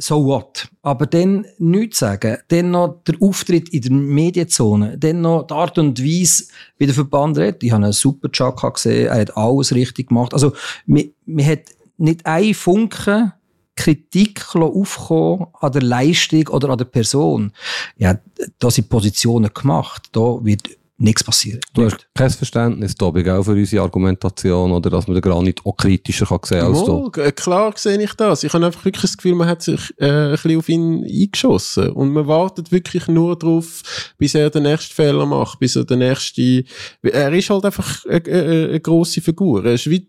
so what. Aber dann nichts sagen, dann noch der Auftritt in der Medienzone, dann noch die Art und Weise, wie der Verband redet. Ich habe einen super Chaka gesehen, er hat alles richtig gemacht. Also, man, man hat nicht ein Funken Kritik aufkommen an der Leistung oder an der Person. Ja, da sind Positionen gemacht, da wird nichts passiert. Du hast kein Verständnis, Tobi, auch für unsere Argumentation oder dass man den Granit auch kritischer kann sehen als du. Klar sehe ich das. Ich habe einfach wirklich das Gefühl, man hat sich äh, ein bisschen auf ihn eingeschossen und man wartet wirklich nur darauf, bis er den nächsten Fehler macht, bis er den nächsten... Er ist halt einfach eine, eine, eine grosse Figur. Er ist wie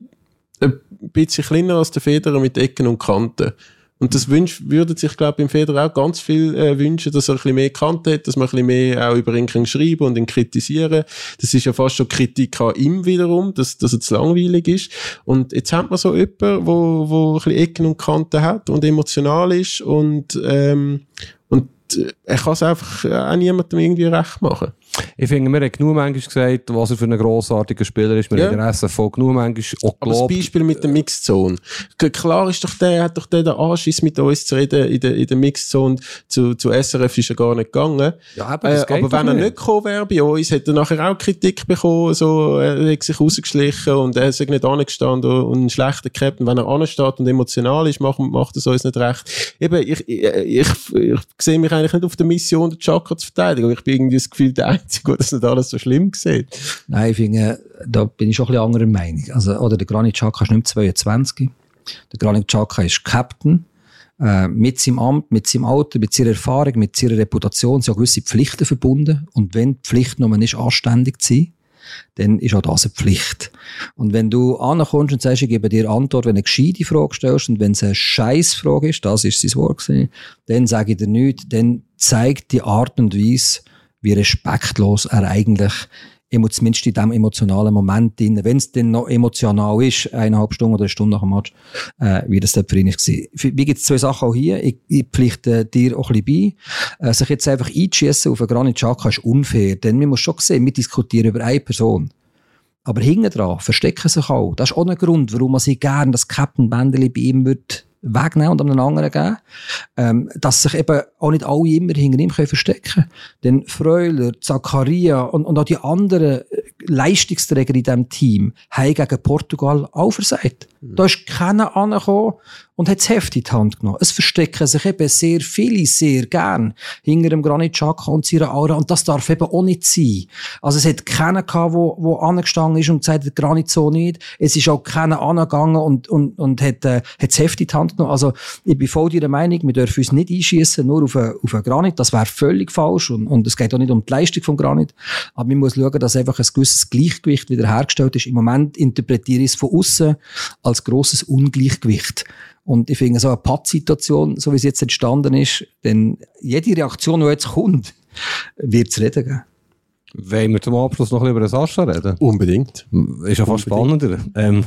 ein bisschen kleiner als der Federer mit Ecken und Kanten. Und das wünsch, würde sich, glaube ich, im Feder auch ganz viel äh, wünschen, dass er ein bisschen mehr Kante hat, dass man ein bisschen mehr auch über ihn schreiben und ihn kritisieren. Das ist ja fast schon Kritik an ihm wiederum, dass, dass er zu langweilig ist. Und jetzt hat man so jemanden, wo, wo ein bisschen Ecken und Kanten hat und emotional ist und, ähm, und er kann es einfach auch niemandem irgendwie recht machen. Ich finde, wir haben genug manchmal gesagt, was er für ein grossartiger Spieler ist. Wir ja. haben den SFV genug manchmal auch gelobt. Aber das Beispiel mit der Mixzone. Klar ist doch der, hat doch der den Anschiss mit uns zu reden in der, in der Mixzone zu, zu SRF ist er gar nicht gegangen. Ja, aber, äh, aber wenn er nicht gekommen wäre bei uns, hätte er nachher auch Kritik bekommen, so, er hat sich rausgeschlichen und er ist nicht angestanden und einen schlechten Captain. Wenn er ansteht und emotional ist, macht, macht es uns nicht recht. Eben, ich, ich, ich, ich, sehe mich eigentlich nicht auf der Mission, den Chakra zu verteidigen. Ich bin irgendwie das Gefühl, der Einzige, der das nicht alles so schlimm sieht. Nein, ich finde, da bin ich schon ein bisschen anderer Meinung. Also, oder der Granit Xhaka ist nicht 22. Der Granit Xhaka ist Captain. Äh, mit seinem Amt, mit seinem Alter, mit seiner Erfahrung, mit seiner Reputation sind auch gewisse Pflichten verbunden. Und wenn die Pflicht nur ist, anständig zu sein, dann ist auch das eine Pflicht. Und wenn du ankommst und sagst, ich gebe dir Antwort, wenn du eine gescheite Frage stellst und wenn es eine Scheißfrage ist, das ist sein Wort dann sage ich dir nichts, dann zeigt die Art und Weise, wie respektlos er eigentlich zumindest in diesem emotionalen Moment wenn es denn noch emotional ist, eineinhalb Stunden oder eine Stunde nach dem Match, äh, wie das dort für ihn war. Wie gibt es zwei Sachen auch hier? Ich, ich pflichte dir auch ein bisschen bei. Äh, sich jetzt einfach einzuschiessen auf einen Granit Xhaka ist unfair, denn man muss schon sehen, wir diskutieren über eine Person. Aber hinten dran verstecken sich auch. Das ist auch ein Grund, warum man sich gerne das Captain Bändeli bei ihm würde wegnehmen und einem anderen geben. Ähm, dass sich eben auch nicht alle immer hinter ihm können verstecken können. Denn Freuler, Zakaria und, und auch die anderen Leistungsträger in diesem Team haben gegen Portugal auch versagt. Da ist keiner angekommen und hat das Heft in die Hand genommen. Es verstecken sich eben sehr viele sehr gern hinter dem Granit Xhaka und seiner Aura und das darf eben auch nicht sein. Also es hat keiner gehabt, wo, wo angestanden ist und gesagt, der Granit so nicht. Es ist auch keiner angegangen und, und, und hat, äh, hat das Heft in die Hand genommen. Also ich bin voll der Meinung, wir dürfen uns nicht einschießen nur auf einen, auf einen Granit. Das wäre völlig falsch und, und es geht auch nicht um die Leistung vom Granit. Aber man muss schauen, dass einfach ein gewisses Gleichgewicht wiederhergestellt ist. Im Moment interpretiere ich es von außen als grosses Ungleichgewicht. Und ich finde, so eine Pattsituation, so wie es jetzt entstanden ist, denn jede Reaktion, die jetzt kommt, wird es reden geben. Wollen wir zum Abschluss noch ein bisschen über Sascha reden? Unbedingt. Ist ja fast spannender. Ähm,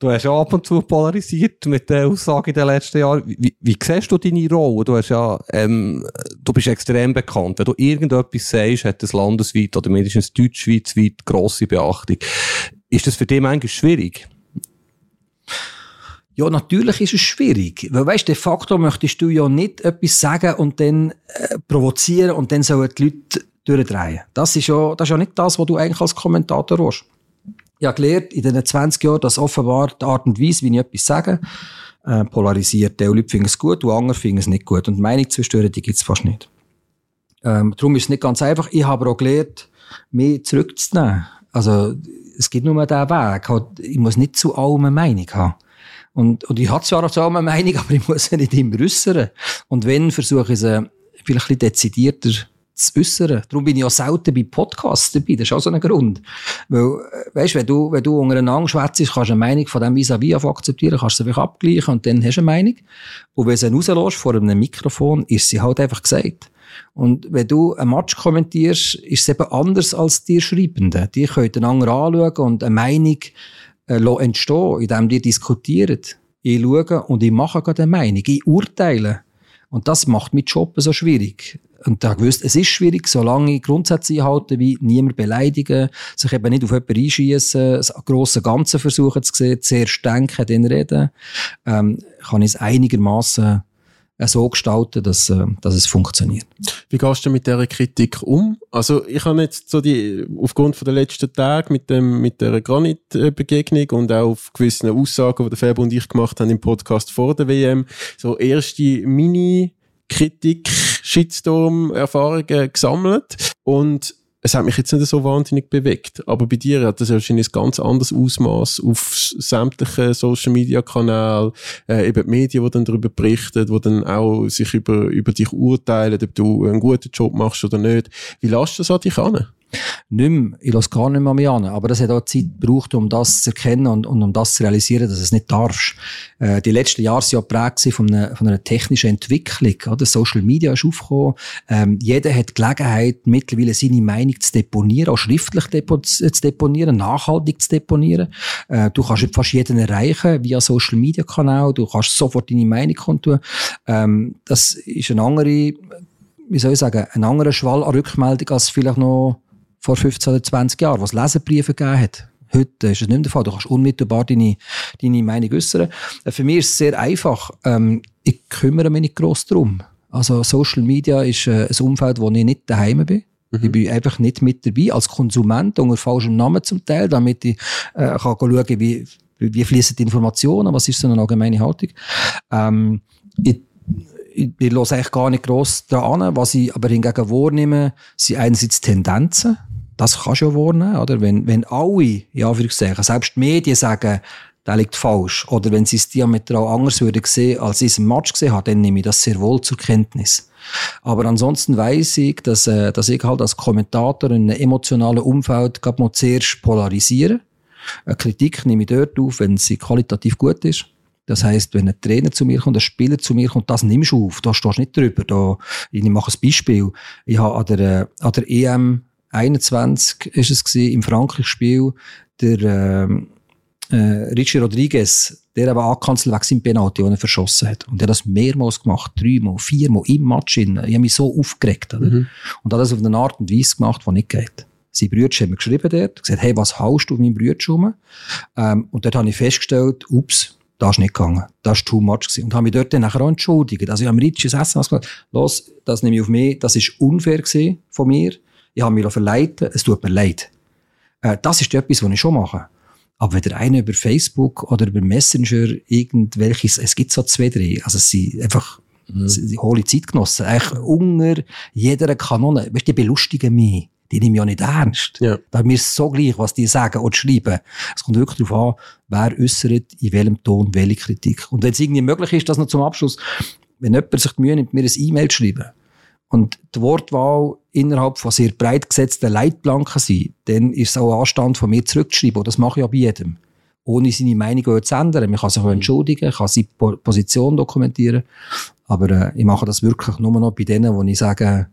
du hast ja ab und zu polarisiert mit der Aussage in den letzten Jahren. Wie, wie siehst du deine Rolle? Du hast ja, ähm, du bist extrem bekannt. Wenn du irgendetwas sagst, hat das landesweit oder mindestens deutschschweizweit grosse Beachtung. Ist das für dich manchmal schwierig? Ja, natürlich ist es schwierig. Weil, weißt, de facto möchtest du ja nicht etwas sagen und dann äh, provozieren und dann sollen die Leute durchdrehen. Das ist ja, das ist ja nicht das, was du eigentlich als Kommentator hast. Ich habe gelernt in den 20 Jahren, dass offenbar die Art und Weise, wie ich etwas sage, äh, polarisiert. Die Leute finden es gut, die anderen finden es nicht gut. Und Meinung zwischen die gibt es fast nicht. Ähm, darum ist es nicht ganz einfach. Ich habe auch gelernt, mich zurückzunehmen. Also, es gibt nur diesen Weg. Halt, ich muss nicht zu allem eine Meinung haben. Und, und ich habe zwar auch so eine Meinung, aber ich muss sie nicht immer äußern. Und wenn, versuche ich sie vielleicht ein bisschen dezidierter zu äußern. Darum bin ich auch selten bei Podcasts dabei. Das ist auch so ein Grund. Weil, äh, weißt, wenn du, wenn du untereinander schwätzt, kannst du eine Meinung von dem vis-à-vis akzeptieren, kannst du sie abgleichen und dann hast du eine Meinung. Und wenn du sie rauslässt vor einem Mikrofon, ist sie halt einfach gesagt. Und wenn du ein Match kommentierst, ist es eben anders als die Schreibenden. Die können anderen anschauen und eine Meinung äh, entstehen, indem die diskutieren. Ich schaue und ich mache gerade eine Meinung. Ich urteile. Und das macht mein Job so schwierig. Und da gewusst, es ist schwierig, solange ich Grundsätze einhalte, wie niemand beleidigen, sich eben nicht auf jemanden einschießen, das grosse Ganze versuchen zu sehen, zuerst denken, dann reden, ähm, kann ich es einigermaßen so gestalten, dass, äh, dass es funktioniert. Wie gehst du mit dieser Kritik um? Also ich habe jetzt so die, aufgrund von der letzten Tage mit dem, mit der Granit-Begegnung und auch auf gewissen Aussagen, die der Fäber und ich gemacht haben im Podcast vor der WM, so erste Mini-Kritik, Shitstorm-Erfahrungen gesammelt und es hat mich jetzt nicht so wahnsinnig bewegt. Aber bei dir hat das wahrscheinlich ein ganz anderes Ausmaß auf sämtlichen Social Media Kanälen, äh, eben die Medien, die dann darüber berichten, die dann auch sich über, über dich urteilen, ob du einen guten Job machst oder nicht. Wie lässt du das an dich an? Nicht mehr, ich lasse gar nicht mehr mich an. Aber das hat auch Zeit gebraucht, um das zu erkennen und, und um das zu realisieren, dass es nicht darfst. Äh, die letzten Jahre sind ja geprägt von einer, von einer technischen Entwicklung. Oder? Social Media ist aufgekommen. Ähm, jeder hat Gelegenheit, mittlerweile seine Meinung zu deponieren, auch schriftlich depo zu deponieren, nachhaltig zu deponieren. Äh, du kannst fast jeden erreichen via Social Media Kanal. Du kannst sofort deine Meinung kundtun. Ähm, das ist eine andere, wie soll ich sagen, ein anderer Schwall an Rückmeldung als vielleicht noch vor 15 oder 20 Jahren, was Leserbriefe gegeben hat. Heute ist es nicht der Fall. Du kannst unmittelbar deine, deine Meinung äußern. Äh, für mich ist es sehr einfach. Ähm, ich kümmere mich nicht gross darum. Also Social Media ist äh, ein Umfeld, wo ich nicht daheim bin. Mhm. Ich bin einfach nicht mit dabei, als Konsument, unter falschem Namen zum Teil, damit ich äh, kann schauen wie, wie fließen die Informationen, was ist so eine allgemeine Haltung. Ähm, ich, ich, ich höre eigentlich gar nicht gross daran. Was ich aber hingegen wahrnehme, sind einerseits Tendenzen das kannst du ja warnen, oder? Wenn, wenn alle, ja, Anführungszeichen, selbst die Medien sagen, der liegt falsch, oder wenn sie es diametral anders würden sehen, als ich es im Match gesehen habe, dann nehme ich das sehr wohl zur Kenntnis. Aber ansonsten weiß ich, dass, äh, dass ich halt als Kommentator in einem emotionalen Umfeld gerade mal zuerst polarisiere. Eine Kritik nehme ich dort auf, wenn sie qualitativ gut ist. Das heißt, wenn ein Trainer zu mir kommt, ein Spieler zu mir kommt, das nimmst du auf, da stehst du nicht drüber. Da, ich mache ein Beispiel. Ich habe an der, äh, an der EM 21 ist es gewesen, im Frankreich-Spiel, der ähm, äh, Richie Rodriguez, der aber angekanzelt wegen seinem Penalty, den er verschossen hat. Und der hat das mehrmals gemacht, dreimal, viermal im Match. Ich habe mich so aufgeregt. Oder? Mhm. Und hat das auf eine Art und Weise gemacht, die nicht geht. Sein Brüder hat mir geschrieben dort, gesagt, hey, was haust du auf meinem Brüder rum? Ähm, und dort habe ich festgestellt, ups, das ist nicht gegangen. Das war too much. Gewesen. Und habe mich dort dann nachher auch entschuldigt. Also ich habe mir Richie das Essen gesagt, los, das nehme ich auf mich, das ist unfair von mir ich habe mich verleiten es tut mir leid. Äh, das ist etwas, was ich schon mache. Aber wenn der eine über Facebook oder über Messenger irgendwelches, es gibt so zwei, drei, also es sind einfach, mhm. die hohle Zeitgenossen, eigentlich unter jeder Kanone, weißt, die belustigen mich. Die nehmen ja nicht ernst. Ja. Da mir ist so gleich, was die sagen oder schreiben. Es kommt wirklich darauf an, wer äußert, in welchem Ton, welche Kritik. Und wenn es irgendwie möglich ist, dass noch zum Abschluss, wenn jemand sich die Mühe nimmt, mir ein E-Mail zu schreiben, und die Wortwahl innerhalb von sehr breit gesetzten Leitplanken sind, dann ist es auch Anstand von mir zurückzuschreiben. Und das mache ich auch bei jedem. Ohne seine Meinung zu ändern. Man kann sich auch entschuldigen, kann seine Position dokumentieren. Aber äh, ich mache das wirklich nur noch bei denen, wo ich sage,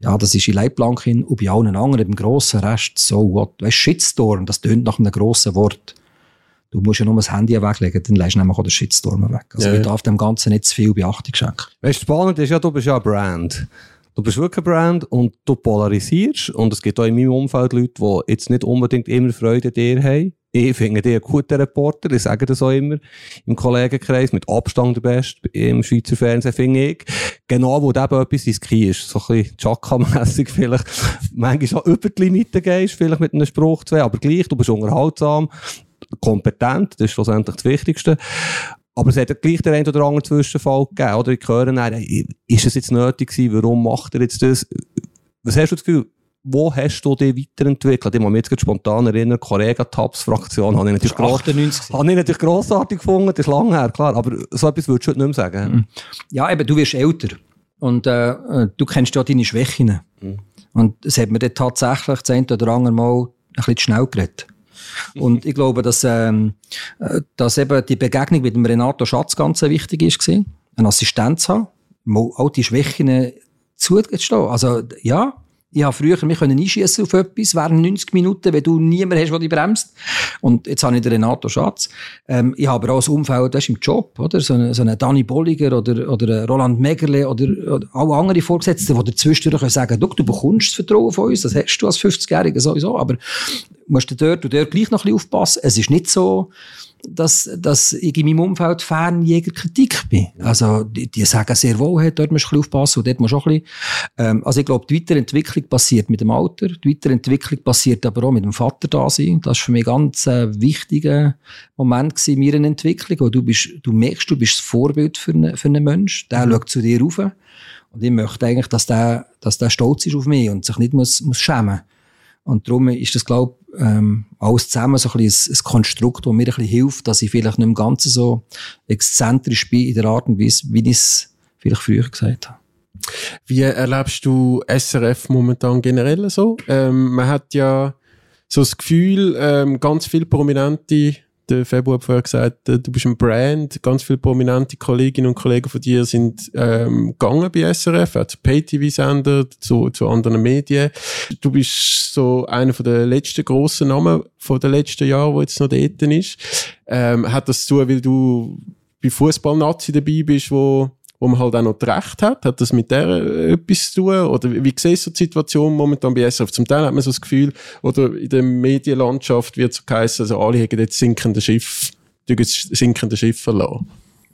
ja, das ist in Leitplanken und bei allen anderen, im grossen Rest, so what. Weißt, Shitstorm, das tönt nach einem grossen Wort. Du musst ja nur das Handy weglegen, dann lässt du nämlich auch den Shitstorm weg. Also Ja, ich ja. darf dem Ganzen nicht zu viel Beachtung schenken. Weißt du, spannend ist ja, du bist ja ein Brand. Du bist wirklich ein Brand und du polarisierst. Und es gibt auch in meinem Umfeld Leute, die jetzt nicht unbedingt immer Freude an dir haben. Ich finde dich einen guten Reporter, ich sage das auch immer im Kollegenkreis, mit Abstand der Beste im Schweizer Fernsehen, finde ich. Genau, wo du eben etwas riskierst. So ein bisschen Chaka-mässig vielleicht. Manchmal auch über die Limite gehst, vielleicht mit einem Spruch zwei, aber gleich, du bist unterhaltsam, kompetent, das ist schlussendlich das Wichtigste. Aber es hat ja gleich den einen oder anderen Zwischenfall gegeben, oder? Ich höre dann, ist es jetzt nötig gewesen? Warum macht er jetzt das? Was hast du das Gefühl? Wo hast du dich weiterentwickelt? Ich muss mich jetzt spontan erinnern, Correga-Tabs-Fraktion habe ich natürlich gross, 98. habe ich natürlich grossartig gefunden, das ist lang her, klar, aber so etwas würdest du heute nicht mehr sagen. Ja, eben, du wirst älter. Und äh, du kennst ja deine Schwächen. Und es hat mir dann tatsächlich das eine oder andere Mal ein bisschen zu schnell geredet. Und ich glaube, dass, ähm, äh, dass eben die Begegnung mit dem Renato Schatz ganz wichtig ist, gewesen. eine Assistenz haben, all die Schwächen zugestehen. Also, ja, ich habe früher mich können einschießen auf etwas während 90 Minuten, wenn du niemanden hast, der dich bremst. Und jetzt habe ich den Renato Schatz. Ähm, ich habe aber auch ein Umfeld, das ist im Job, oder? So einen so eine Danny Bolliger oder, oder einen Roland Megerle oder, oder alle andere Vorgesetzte, die dazwischen können sagen, du, du bekommst das Vertrauen von uns, das hast du als 50-Jähriger sowieso, aber musst du dort und dort gleich noch ein bisschen aufpassen. Es ist nicht so, dass, dass ich in meinem Umfeld fern jeger Kritik bin. Also, die, die sagen sehr wohl, hey, dort musst du ein bisschen aufpassen und dort musst du auch ein bisschen. Ähm, also, ich glaube, die Weiterentwicklung passiert mit dem Alter. Die Weiterentwicklung passiert aber auch mit dem Vater da sein. Das war für mich ein ganz äh, wichtiger Moment in meiner Entwicklung. Wo du bist, du merkst, du bist das Vorbild für einen, für einen Mensch. Der schaut zu dir rauf. Und ich möchte eigentlich, dass der, dass der stolz ist auf mich und sich nicht muss, muss schämen. Und darum ist das, glaube ich, ähm, alles zusammen so ein, ein, ein Konstrukt, das mir ein bisschen hilft, dass ich vielleicht nicht im Ganzen so exzentrisch bin in der Art und Weise, wie ich es vielleicht früher gesagt habe. Wie erlebst du SRF momentan generell so? Ähm, man hat ja so das Gefühl, ähm, ganz viele Prominente, der Februar vorher gesagt, äh, du bist ein Brand, ganz viele prominente Kolleginnen und Kollegen von dir sind ähm, gegangen bei SRF, auch zu Pay-TV-Sender, zu, zu anderen Medien. Du bist so einer von der letzten grossen Namen von den letzten Jahren, der jetzt noch dort ist. Ähm, hat das zu weil du bei Fußball-Nazi dabei bist, wo wo man halt auch noch Recht hat. Hat das mit der äh, etwas zu tun? Oder wie wie siehst du die Situation momentan bei SRF? Zum Teil hat man so das Gefühl, oder in der Medienlandschaft wird so geheißen, also alle haben jetzt sinkende Schiff, sinkende Schiff verlassen.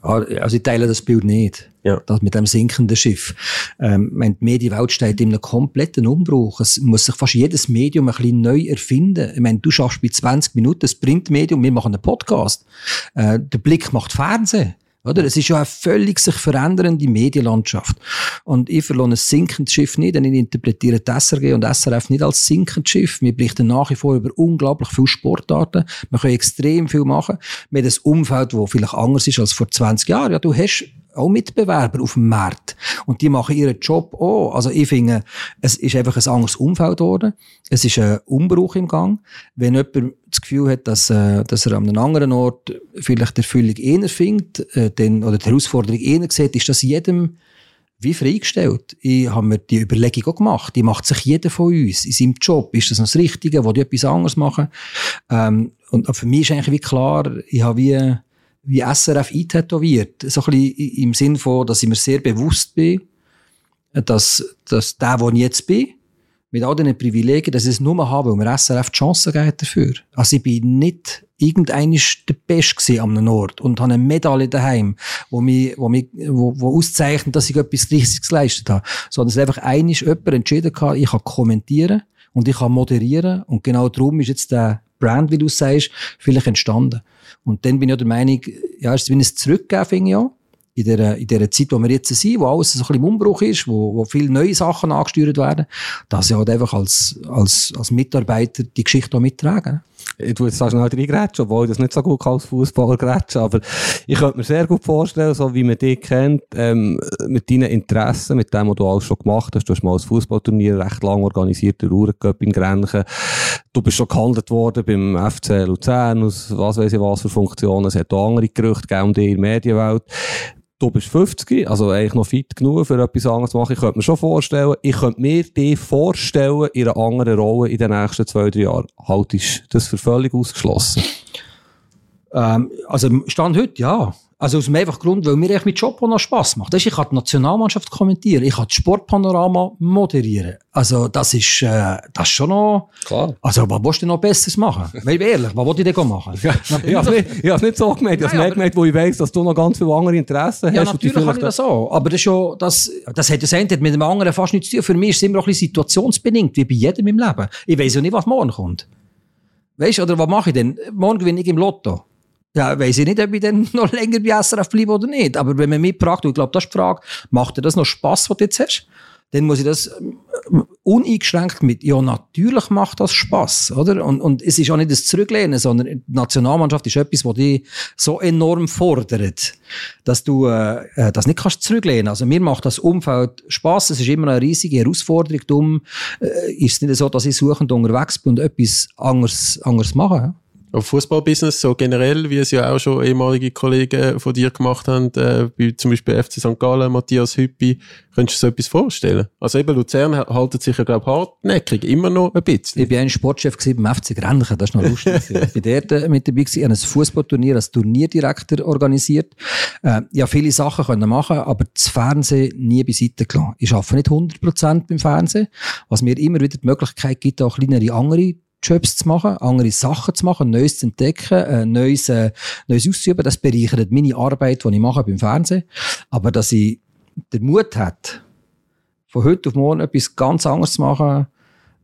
Ja, Also ich teile das Bild nicht. Ja. Das mit dem sinkenden Schiff. Ähm, ich meine, die Medienwelt steht in einem kompletten Umbruch. Es muss sich fast jedes Medium ein bisschen neu erfinden. Ich meine, du schaffst bei 20 Minuten das Printmedium, wir machen einen Podcast. Äh, der Blick macht Fernsehen. Oder? Es ist ja eine völlig sich verändernde Medienlandschaft. Und ich verlohne ein sinkendes Schiff nicht, denn ich interpretiere die SRG und SRF nicht als sinkendes Schiff. Wir berichten nach wie vor über unglaublich viele Sportarten. Wir können extrem viel machen. Wir haben ein Umfeld, das vielleicht anders ist als vor 20 Jahren. Ja, du hast auch Mitbewerber auf dem Markt. Und die machen ihren Job auch. Also ich finde, es ist einfach ein anderes Umfeld geworden. Es ist ein Umbruch im Gang. Wenn jemand das Gefühl hat, dass, äh, dass er an einem anderen Ort vielleicht die Erfüllung eher findet, äh, dann, oder die Herausforderung eher sieht, ist das jedem wie freigestellt. Ich habe mir die Überlegung auch gemacht. Die macht sich jeder von uns in seinem Job. Ist das noch das Richtige? Wo die etwas anderes machen? Ähm, und für mich ist eigentlich wie klar, ich habe wie, wie SRF eintätowiert. So ein bisschen im Sinn von, dass ich mir sehr bewusst bin, dass, dass der, wo ich jetzt bin, mit all diesen Privilegien, dass ich es nur habe, weil mir SRF die Chance gibt dafür. Also ich bin nicht irgendeinisch der Beste an einem Ort und habe eine Medaille daheim, wo mich, wo mich, wo, wo auszeichnet, dass ich etwas Richtiges geleistet habe. Sondern es ist einfach einisch jemand entschieden gehabt, ich kann kommentieren und ich kann moderieren und genau darum ist jetzt der Brand, wie du sagst, vielleicht entstanden. Und dann bin ich auch der Meinung, ja, es ist wie ein Zurückgeben, finde in der, in der Zeit, wo wir jetzt sind, wo alles so ein bisschen im Umbruch ist, wo, wo viele neue Sachen angesteuert werden, dass ich halt einfach als, als, als Mitarbeiter die Geschichte auch mittragen. Ich tue jetzt da schnell reingrätschen, obwohl ich das nicht so gut kann als Fußballer grätschen, aber ich könnte mir sehr gut vorstellen, so wie man dich kennt, ähm, mit deinen Interessen, mit dem, was du alles schon gemacht hast, du hast mal ein Fußballturnier recht lang organisiert, der Uhrencup in Grenchen, du bist schon gehandelt worden beim FC Luzern, aus was weiß ich was für Funktionen, es hat auch andere Gerüchte gegeben um dich in der Medienwelt du bist 50, also eigentlich noch fit genug für etwas anderes zu machen. Ich könnte mir schon vorstellen, ich könnte mir dich vorstellen in einer anderen Rolle in den nächsten zwei, drei Jahren. Haltest du das für völlig ausgeschlossen? Ähm, also Stand heute, ja. Also aus dem einfachen Grund, weil mir echt mit Job auch noch Spass macht. Ich kann die Nationalmannschaft kommentieren, ich kann das Sportpanorama moderieren. Also das ist, äh, das ist schon noch... Klar. Also was willst du noch Besseres machen? Weil ehrlich, was wollte ich denn machen? Ja, ich habe es nicht, nicht so gemeint, ich habe es gemeint, wo ich weiss, dass du noch ganz viele andere Interessen Ja, hast. die natürlich habe ich das auch. Aber das, ist schon, das, das hat das eine mit dem anderen fast nichts zu tun. Für mich ist es immer auch ein bisschen situationsbedingt, wie bei jedem im Leben. Ich weiss ja nicht, was morgen kommt. Weißt du, oder was mache ich denn? Morgen gewinne ich im Lotto. Ja, weiss ich nicht, ob ich dann noch länger bei SRF bleibe oder nicht. Aber wenn man mich fragt, und ich glaube, das ist die Frage, macht dir das noch Spass, was du jetzt hast? Dann muss ich das ähm, uneingeschränkt mit, ja, natürlich macht das Spass, oder? Und, und es ist auch nicht das Zurücklehnen, sondern die Nationalmannschaft ist etwas, was dich so enorm fordert, dass du äh, äh, das nicht kannst zurücklehnen. Also mir macht das Umfeld Spass. Es ist immer eine riesige Herausforderung. Darum äh, ist es nicht so, dass ich suchend unterwegs bin und etwas anderes, anderes mache. Ja? Aber Fußballbusiness so generell, wie es ja auch schon ehemalige Kollegen von dir gemacht haben, äh, wie zum Beispiel FC St. Gallen, Matthias Hüppi, könntest du so etwas vorstellen? Also eben Luzern ha- haltet sich ja, glaube ich, hartnäckig, immer noch ein bisschen. Ich war ein Sportchef beim FC Grenchen, das ist noch lustig. ich bin dort äh, mit dabei gewesen, ich habe ein Fußballturnier als Turnierdirektor organisiert. Äh, ja, viele Sachen können machen, aber das Fernsehen nie beiseite gelassen. Ich arbeite nicht 100% beim Fernsehen, was mir immer wieder die Möglichkeit gibt, auch kleinere andere Jobs zu machen, andere Sachen zu machen, Neues zu entdecken, äh, Neues, äh, Neues auszuüben. Das bereichert meine Arbeit, die ich mache beim Fernsehen. Aber dass ich den Mut hat, von heute auf morgen etwas ganz anderes zu machen,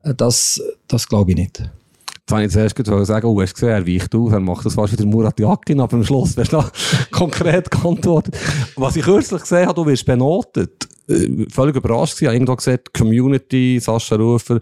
äh, das, das glaube ich nicht. Jetzt wollte ich zuerst gerade sagen, oh, hast du gesehen, er weicht auf, er macht das fast wieder Murat Yakin, aber am Schluss wirst du konkret geantwortet. Was ich kürzlich gesehen habe, du wirst benotet. Äh, Völlig überrascht gewesen, ich habe irgendwo gesagt, Community, Sascha Rufer.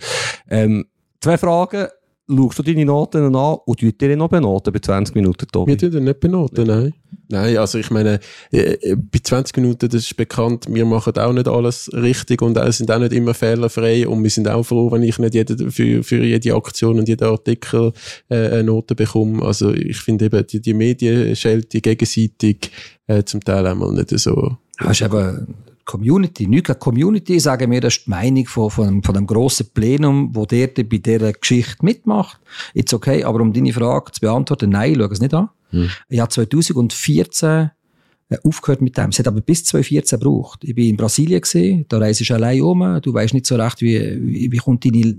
Ähm, zwei Fragen. Schaust du deine Noten an und tut dir noch benoten bei 20 Minuten, Tobi? Wir tun den nicht benoten, nein. Nein, also ich meine, äh, äh, bei 20 Minuten, das ist bekannt, wir machen auch nicht alles richtig und sind auch nicht immer fehlerfrei und wir sind auch froh, wenn ich nicht jede, für, für jede Aktion und jeden Artikel äh, eine Note bekomme. Also ich finde eben, die, die Medienschelte gegenseitig äh, zum Teil einmal nicht so. Ja, ist eben Community. Nicht gegen Community, sagen wir, das ist die Meinung von, von, einem, von einem grossen Plenum, wo der bei dieser Geschichte mitmacht. Jetzt okay, aber um deine Frage zu beantworten, nein, ich schaue es nicht an. Ich habe 2014 äh, aufgehört mit dem. Es hat aber bis 2014 gebraucht. Ich bin in Brasilien gesehen, da reist du allein um, du weißt nicht so recht, wie, wie, wie kommt deine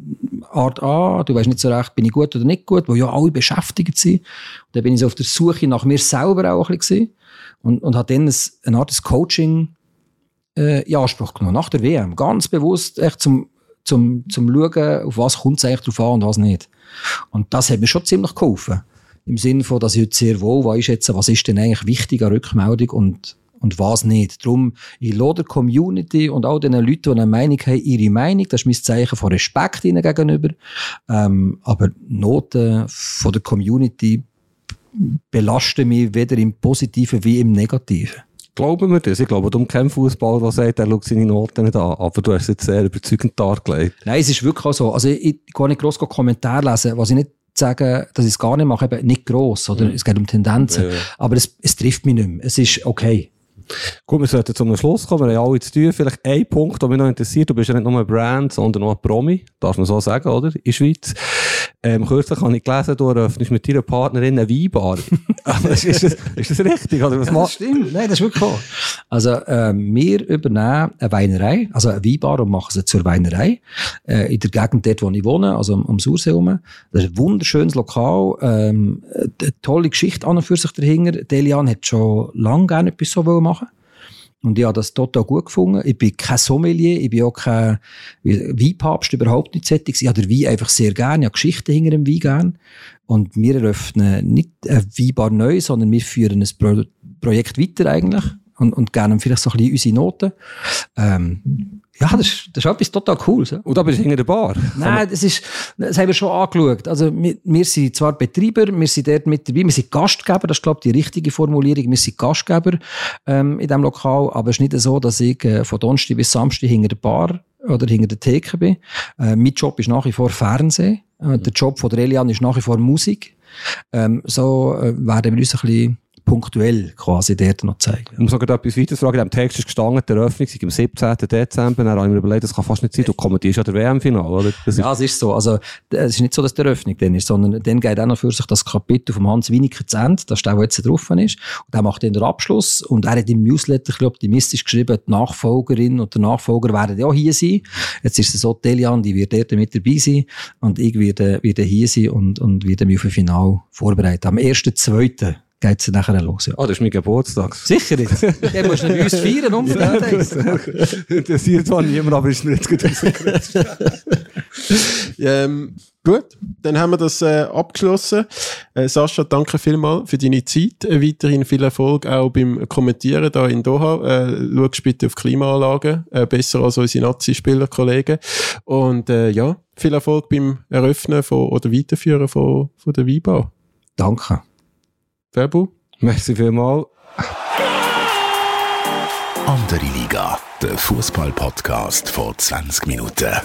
Art an, du weißt nicht so recht, bin ich gut oder nicht gut, wo ja alle beschäftigt sind. Und dann bin ich so auf der Suche nach mir selber auch ein bisschen gewesen und, und habe dann ein, eine Art des Coaching äh, in Anspruch genommen, nach der WM. Ganz bewusst echt zum, zum, zum Schauen, auf was kommt es eigentlich drauf an und was nicht. Und das hat mir schon ziemlich geholfen. Im Sinne von, dass ich heute sehr wohl weiß, jetzt, was ist denn eigentlich wichtig an Rückmeldung und, und was nicht. Darum, ich lade der Community und auch den Leuten, die eine Meinung haben, ihre Meinung. Das ist mein Zeichen von Respekt ihnen gegenüber. Ähm, aber Noten von der Community belasten mich weder im Positiven wie im Negativen. Glauben wir das? Ich glaube, du kein Fußball, der sagt, er schaut seine Noten nicht an. Aber du hast es jetzt sehr überzeugend dargelegt. Nein, es ist wirklich auch so. Also ich, ich kann nicht gross Kommentare lesen, was ich nicht sage, dass ich es gar nicht mache, eben nicht gross, oder? Es geht um Tendenzen. Ja, ja. Aber es, es trifft mich nicht mehr. Es ist okay. Gut, wir sollten zum Schluss kommen. Wir haben alle zu tun. Vielleicht ein Punkt, der mich noch interessiert. Du bist ja nicht nur ein Brand, sondern auch ein Promi. Darf man so sagen, oder? In der Schweiz. Ähm, kürzlich habe ich gelesen, du eröffnest mit deiner Partnerin eine Weinbar. ist, ist, das, ist das richtig? Oder was Das machst stimmt. Nein, das ist wirklich wahr. Also, äh, wir übernehmen eine Weinerei, also eine Weinbar und machen sie zur Weinerei. Äh, in der Gegend dort, wo ich wohne, also am, am Sursee herum. Das ist ein wunderschönes Lokal, ähm, eine tolle Geschichte an und für sich dahinter. Delian hat schon lange gerne etwas so machen Und ich habe das total gut gefunden. Ich bin kein Sommelier, ich bin auch kein Weinpapst, überhaupt nicht tätig. Ich habe den Wein einfach sehr gerne, ich habe Geschichten hinter dem Wein gerne. Und wir eröffnen nicht ein Weinbar neu, sondern wir führen ein Pro Projekt weiter eigentlich und, und gerne vielleicht so ein bisschen unsere Noten. Ähm, ja, das, ist- das ist etwas total Cooles. Ja. Und da bist du hinter der Bar. Nein, das ist, das haben wir schon angeschaut. Also, wir, wir sind zwar Betreiber, wir sind dort mit dabei, wir sind Gastgeber, das ist, glaube ich, die richtige Formulierung. Wir sind Gastgeber, ähm, in diesem Lokal, aber es ist nicht so, dass ich äh, von Donnerstag bis Samstag hinter der Bar oder hinter der Theke bin. Äh, mein Job ist nach wie vor Fernsehen. Äh, der Job von der Elian ist nach wie vor Musik. Ähm, so äh, werden wir uns ein bisschen punktuell quasi dort noch zeigen. Ich muss sogar etwas weiteres fragen. Dem Text ist gestanden, die Eröffnung sei am 17. Dezember. Dann habe ich mir überlegt, das kann fast nicht sein. Du kommentierst ja der WM-Final, oder? Das ist, Ja, es ist so. Also, es ist nicht so, dass die Eröffnung dann ist, sondern dann geht auch noch für sich das Kapitel vom Hans Winiker zu Ende. Das ist der, der jetzt drauf ist. Und der macht dann den Abschluss. Und er hat im Newsletter bisschen optimistisch geschrieben, die Nachfolgerin und der Nachfolger werden ja auch hier sein. Jetzt ist es so, Delian, die wird dort mit dabei sein. Und ich werde, werde hier sein und, und werde mich auf ein Final vorbereiten. Am 1.2. geht es nachher los. Ja. oh, das ist mein Geburtstag. Sicher nicht. Der muss nicht bei uns feiern, unbedingt. Interessiert zwar niemand, aber ist mir jetzt gut rausgekommen. Ähm, gut, dann haben wir das äh, abgeschlossen. Äh, Sascha, danke vielmals für deine Zeit. Äh, weiterhin viel Erfolg auch beim Kommentieren da in Doha. Äh, schaust bitte auf Klimaanlagen, äh, besser als unsere Nazi-Spielerkollegen. Und äh, ja, viel Erfolg beim Eröffnen von, oder Weiterführen von, von der Weinbar. Danke. Verbu? Merci vielmals. Andere Liga, der Fußball-Podcast vor 20 Minuten.